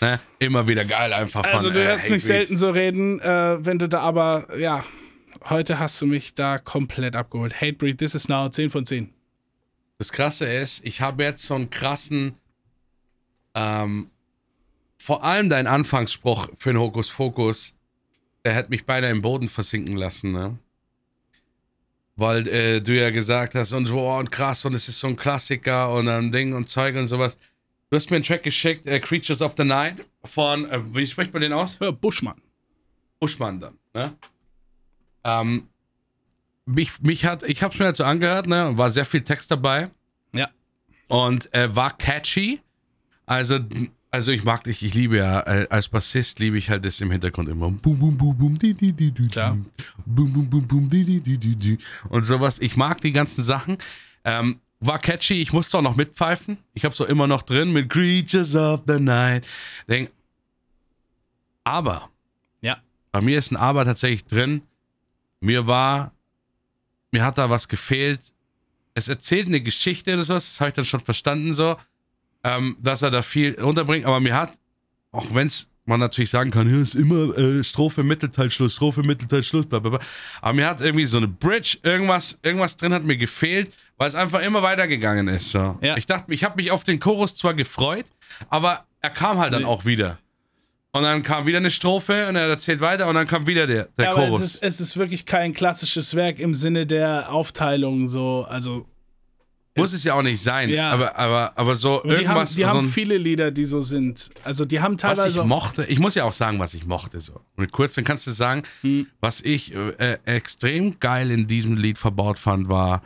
Ne? Immer wieder geil einfach von Also du äh, hörst mich Hatebreed. selten so reden, äh, wenn du da aber, ja, heute hast du mich da komplett abgeholt. Hatebreed, this is now 10 von 10. Das Krasse ist, ich habe jetzt so einen krassen, ähm, vor allem dein Anfangsspruch für den Hokuspokus, der hätte mich beinahe im Boden versinken lassen, ne? Weil äh, du ja gesagt hast, und wow, und krass, und es ist so ein Klassiker und ein Ding und Zeug und sowas. Du hast mir einen Track geschickt, äh, Creatures of the Night, von, äh, wie spricht man den aus? Ja, Buschmann. Buschmann dann, ne? Ähm, mich, mich hat, ich hab's mir halt so angehört, ne? War sehr viel Text dabei. Ja. Und äh, war catchy. Also, also ich mag dich, ich liebe ja, äh, als Bassist liebe ich halt das im Hintergrund immer. Bum, bum, bum, bum, di, di, di, di, Klar. Bum, bum, bum, bum, di, di, di, di, di. Und sowas. Ich mag die ganzen Sachen. Ähm, war catchy, ich musste auch noch mitpfeifen. Ich hab's auch immer noch drin mit Creatures of the Night. Denk, aber Ja. bei mir ist ein Aber tatsächlich drin. Mir war, mir hat da was gefehlt. Es erzählt eine Geschichte oder sowas, das habe ich dann schon verstanden so. Ähm, dass er da viel runterbringt. Aber mir hat, auch wenn es man natürlich sagen kann, hier ist immer äh, Strophe, Mittelteil, Schluss, Strophe, Mittelteil, Schluss, bla bla bla. Aber mir hat irgendwie so eine Bridge, irgendwas, irgendwas drin hat mir gefehlt, weil es einfach immer weitergegangen ist. So. Ja. Ich dachte, ich habe mich auf den Chorus zwar gefreut, aber er kam halt dann Nee. auch wieder. Und dann kam wieder eine Strophe und er erzählt weiter und dann kam wieder der, der Ja, aber Chorus. es ist, es ist wirklich kein klassisches Werk im Sinne der Aufteilung, so, also. Muss es ja auch nicht sein, Ja. aber, aber, aber so Aber die haben, irgendwas, die so haben viele Lieder, die so sind. Also die haben was teilweise. ich mochte. Ich muss ja auch sagen, was ich mochte. So. Und kurz, dann kannst du sagen, Hm. was ich äh, extrem geil in diesem Lied verbaut fand, war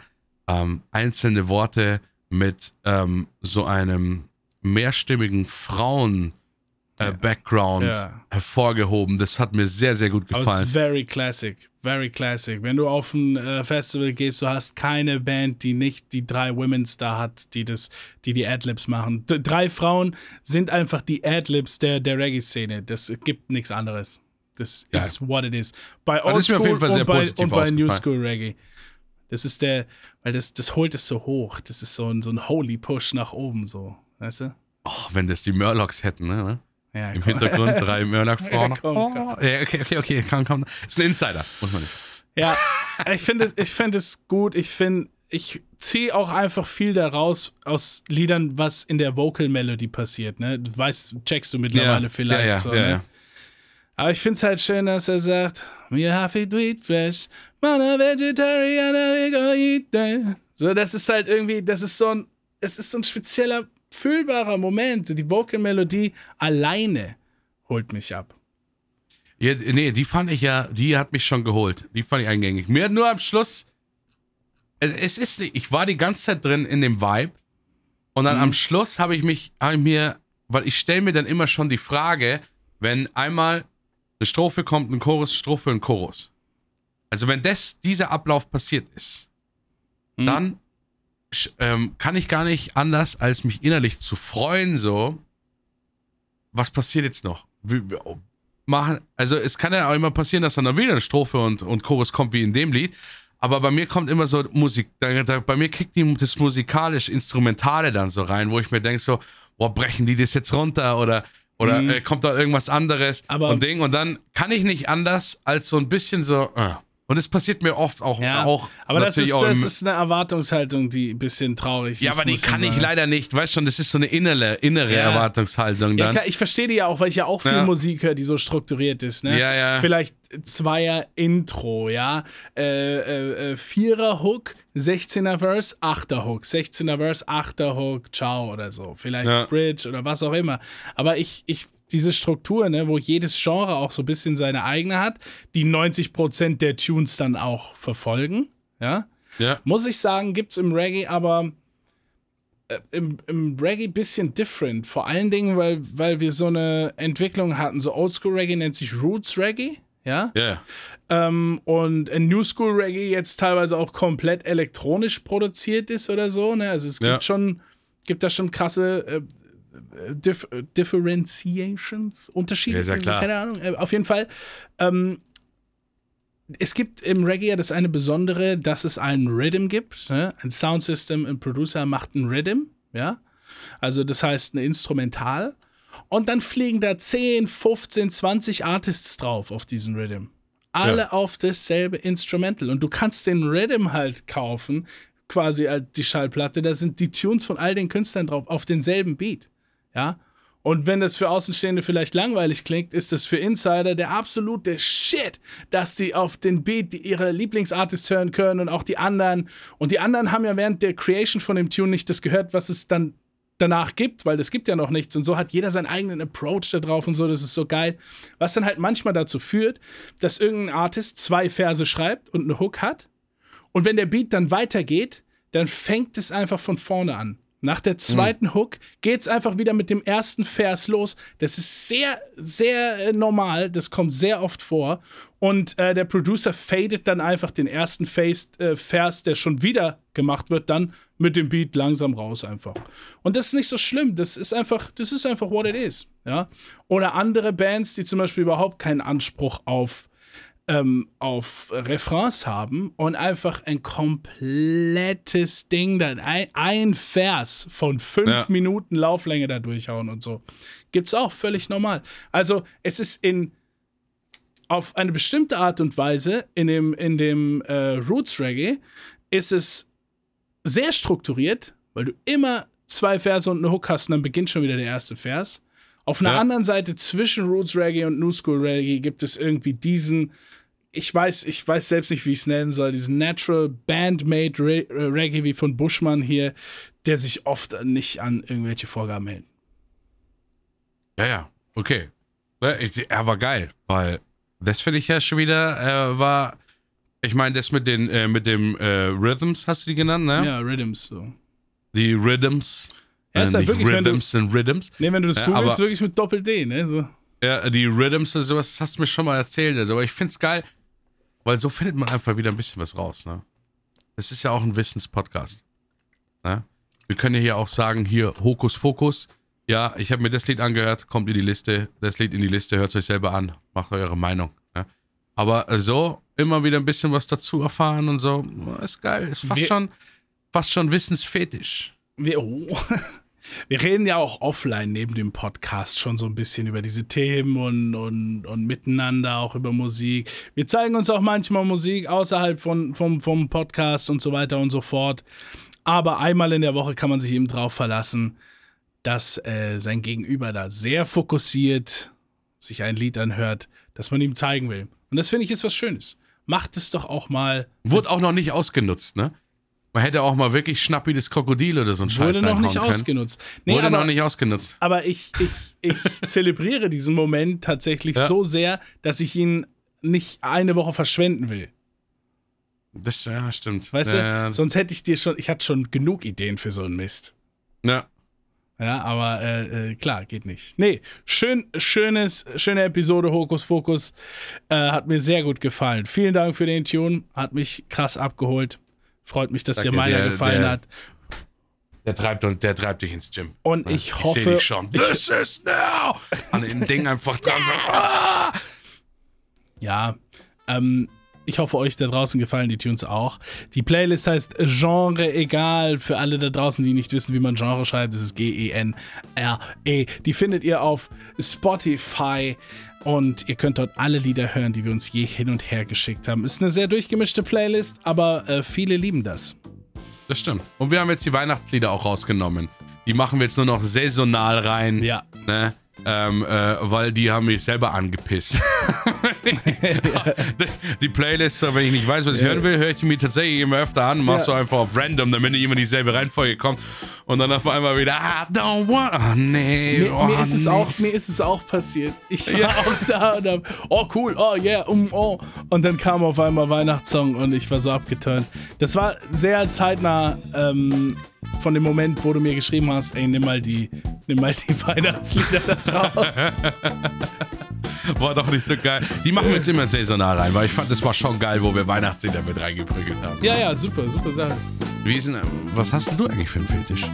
ähm, einzelne Worte mit ähm, so einem mehrstimmigen Frauen. Äh, Background Ja. hervorgehoben. Das hat mir sehr, sehr gut gefallen. ist very classic. Very classic. Wenn du auf ein äh, Festival gehst, du hast keine Band, die nicht die drei Women's da hat, die das, die die Adlibs machen. D drei Frauen sind einfach die Adlibs der, der Reggae-Szene. Das gibt nichts anderes. Das Ja. ist what it is. Bei Aber das ist mir auf jeden Fall und sehr bei, positiv und bei New. School Reggae. Das ist der, weil das, das holt es so hoch. Das ist so ein, so ein Holy Push nach oben, so. Weißt du? Oh, wenn das die Murlocs hätten, ne? Ja, Im komm. Hintergrund drei Murloc-Frauen. Ja, oh, ja, okay, okay, okay, komm, komm. Ist ein Insider, muss man nicht. Ja, ich finde es, ich finde es gut. Ich finde, ich ziehe auch einfach viel daraus aus Liedern, was in der Vocal Melody passiert. Ne, du weißt, checkst du mittlerweile Ja, vielleicht ja, ja, so. ne? Aber ich finde es halt schön, dass er sagt, we have to eat flesh, man a vegetarian, we go eat. So, das ist halt irgendwie, das ist so ein, es ist so ein spezieller, fühlbarer Moment. Die Vocal Melodie alleine holt mich ab. Ja, nee, die fand ich ja, die hat mich schon geholt. Die fand ich eingängig. Mir hat nur am Schluss, es ist, ich war die ganze Zeit drin in dem Vibe und dann am Schluss habe ich mich, habe ich mir, weil ich stelle mir dann immer schon die Frage, wenn einmal eine Strophe kommt, ein Chorus, Strophe, ein Chorus. Also wenn das, dieser Ablauf passiert ist, Hm. dann ähm, kann ich gar nicht anders, als mich innerlich zu freuen, so, was passiert jetzt noch? Oh, machen, also es kann ja auch immer passieren, dass dann wieder eine Strophe und, und Chorus kommt wie in dem Lied. Aber bei mir kommt immer so Musik, da, da, bei mir kickt die, das musikalisch-instrumentale dann so rein, wo ich mir denke so, boah, brechen die das jetzt runter oder, oder Mhm. äh, kommt da irgendwas anderes Aber- und Ding und dann kann ich nicht anders als so ein bisschen so, äh. Und es passiert mir oft auch, Ja, auch aber das ist, auch das ist eine Erwartungshaltung, die ein bisschen traurig ist. ja, aber die kann ich leider nicht, weißt schon, das ist so eine innere, innere Ja. Erwartungshaltung Ja, dann. klar, ich verstehe die ja auch, weil ich ja auch viel Ja. Musik höre, die so strukturiert ist. Ne? Ja, ja. Vielleicht Zweier Intro, ja. Äh, äh, äh, Vierer Hook, 16er Verse, 8er Hook. 16er Verse, 8er Hook, ciao oder so. Vielleicht Ja. Bridge oder was auch immer. Aber ich, ich, diese Struktur, ne, wo jedes Genre auch so ein bisschen seine eigene hat, die 90% der Tunes dann auch verfolgen, ja. ja. Muss ich sagen, gibt's im Reggae, aber äh, im, im Reggae bisschen different. Vor allen Dingen, weil, weil wir so eine Entwicklung hatten. So Oldschool Reggae nennt sich Roots Reggae, ja. Ja. Ähm, und New School Reggae jetzt teilweise auch komplett elektronisch produziert ist oder so. Ne? Also es gibt Ja. schon, gibt da schon krasse äh, Dif Differentiations, Unterschiede. Ja, ja klar. Keine Ahnung. Äh, auf jeden Fall. Ähm, es gibt im Reggae das eine Besondere, dass es einen Rhythm gibt. Ne? Ein Soundsystem, ein Producer macht einen Rhythm, ja. Also das heißt ein Instrumental. Und dann fliegen da 10, 15, 20 Artists drauf auf diesen Rhythm. Alle Ja. auf dasselbe Instrumental. Und du kannst den Rhythm halt kaufen, quasi als die Schallplatte. Da sind die Tunes von all den Künstlern drauf, auf denselben Beat. Ja. Und wenn das für Außenstehende vielleicht langweilig klingt, ist das für Insider der absolute Shit, dass sie auf den Beat ihre Lieblingsartists hören können und auch die anderen. Und die anderen haben ja während der Creation von dem Tune nicht das gehört, was es dann danach gibt, weil es gibt ja noch nichts und so hat jeder seinen eigenen Approach da drauf und so, das ist so geil. Was dann halt manchmal dazu führt, dass irgendein Artist zwei Verse schreibt und eine Hook hat und wenn der Beat dann weitergeht, dann fängt es einfach von vorne an. Nach der zweiten Hook geht es einfach wieder mit dem ersten Vers los. Das ist sehr, sehr äh, normal. Das kommt sehr oft vor. Und äh, der Producer fadet dann einfach den ersten Face, äh, Vers, der schon wieder gemacht wird, dann mit dem Beat langsam raus einfach. Und das ist nicht so schlimm. Das ist einfach, das ist einfach what it is. Ja? Oder andere Bands, die zum Beispiel überhaupt keinen Anspruch auf ähm, auf Refrains haben und einfach ein komplettes Ding, dann ein, ein Vers von fünf Ja. Minuten Lauflänge da durchhauen und so. Gibt's auch völlig normal. Also es ist in auf eine bestimmte Art und Weise in dem, in dem äh, Roots Reggae ist es sehr strukturiert, weil du immer zwei Verse und eine Hook hast und dann beginnt schon wieder der erste Vers. Auf einer Ja. anderen Seite zwischen Roots Reggae und New School Reggae gibt es irgendwie diesen, ich weiß, ich weiß selbst nicht, wie ich es nennen soll, diesen Natural Bandmade Re äh, Reggae wie von Bushman hier, der sich oft nicht an irgendwelche Vorgaben hält. Ja, ja, okay. Er war geil, weil das finde ich ja schon wieder, äh, war, ich meine, das mit den, äh, mit dem äh, Rhythms, hast du die genannt, ne? Ja, Rhythms so. Die Rhythms. Ja, ist äh, halt nicht wirklich, wenn du- Rhythms sind Rhythms. Nee, wenn du das Ja, googelst, wirklich mit Doppel-D, ne? So. Ja, die Rhythms und sowas, das hast du mir schon mal erzählt. Also, aber ich find's geil, weil so findet man einfach wieder ein bisschen was raus, ne? Das ist ja auch ein Wissenspodcast. Ne? Wir können ja hier auch sagen, hier, Hokus Fokus. Ja, ich habe mir das Lied angehört, kommt in die Liste, das Lied in die Liste, hört euch selber an, macht eure Meinung. Ne? Aber äh, so, immer wieder ein bisschen was dazu erfahren und so, ist geil. Ist fast Wir- schon, fast schon Wissensfetisch. Wir, oh. wir reden ja auch offline neben dem Podcast schon so ein bisschen über diese Themen und, und, und miteinander auch über Musik. Wir zeigen uns auch manchmal Musik außerhalb von, vom, vom Podcast und so weiter und so fort. Aber einmal in der Woche kann man sich eben drauf verlassen, dass äh, sein Gegenüber da sehr fokussiert sich ein Lied anhört, das man ihm zeigen will. Und das finde ich ist was Schönes. Macht es doch auch mal. Wurde auch noch nicht ausgenutzt, ne? Man hätte auch mal wirklich Schnappi das Krokodil oder so ein Scheiß Wurde noch nicht können. ausgenutzt. Nee, Wurde aber- noch nicht ausgenutzt. Aber ich, ich, ich zelebriere diesen Moment tatsächlich Ja. so sehr, dass ich ihn nicht eine Woche verschwenden will. Das ja, stimmt. Weißt ja, du? Sonst hätte ich dir schon, ich hatte schon genug Ideen für so einen Mist. ja. Ja, aber äh, äh, klar, geht nicht. Nee, schön, schönes, schöne Episode Hokus Fokus. Äh, hat mir sehr gut gefallen. Vielen Dank für den Tune. Hat mich krass abgeholt. Freut mich, dass dir Danke, meiner der- gefallen der- hat. Der treibt, und, der treibt dich ins Gym. Und ich seh hoffe, dich schon. This is now! An dem Ding einfach dran so. Ah! Ja, ähm, ich hoffe, euch da draußen gefallen die Tunes auch. Die Playlist heißt Genre egal. Für alle da draußen, die nicht wissen, wie man Genre schreibt, das ist G-E-N-R-E. Die findet ihr auf Spotify und ihr könnt dort alle Lieder hören, die wir uns je hin und her geschickt haben. Ist eine sehr durchgemischte Playlist, aber äh, viele lieben das. Das stimmt. Und wir haben jetzt die Weihnachtslieder auch rausgenommen. Die machen wir jetzt nur noch saisonal rein. Ja. Ne? Ähm, äh, weil die haben mich selber angepisst. die Playlist, wenn ich nicht weiß, was ich hören will, höre ich die mir tatsächlich immer öfter an, mach Ja. so einfach auf random, damit nicht immer dieselbe Reihenfolge kommt und dann auf einmal wieder, I don't want, oh nee, Mir, oh, mir, ist es nee. auch, mir ist es auch passiert. Ich war Ja. auch da und hab, oh cool, oh yeah, um, oh. Und dann kam auf einmal Weihnachtssong und ich war so abgeturnt. Das war sehr zeitnah ähm, von dem Moment, wo du mir geschrieben hast, ey, nimm mal die, nimm mal die Weihnachtslieder da raus. War doch nicht so geil. Die machen wir jetzt immer saisonal rein, weil ich fand, das war schon geil, wo wir Weihnachtslieder mit reingeprügelt haben. ja, ja, super, super Sache. Wie ist denn, was hast denn du eigentlich für einen Fetisch?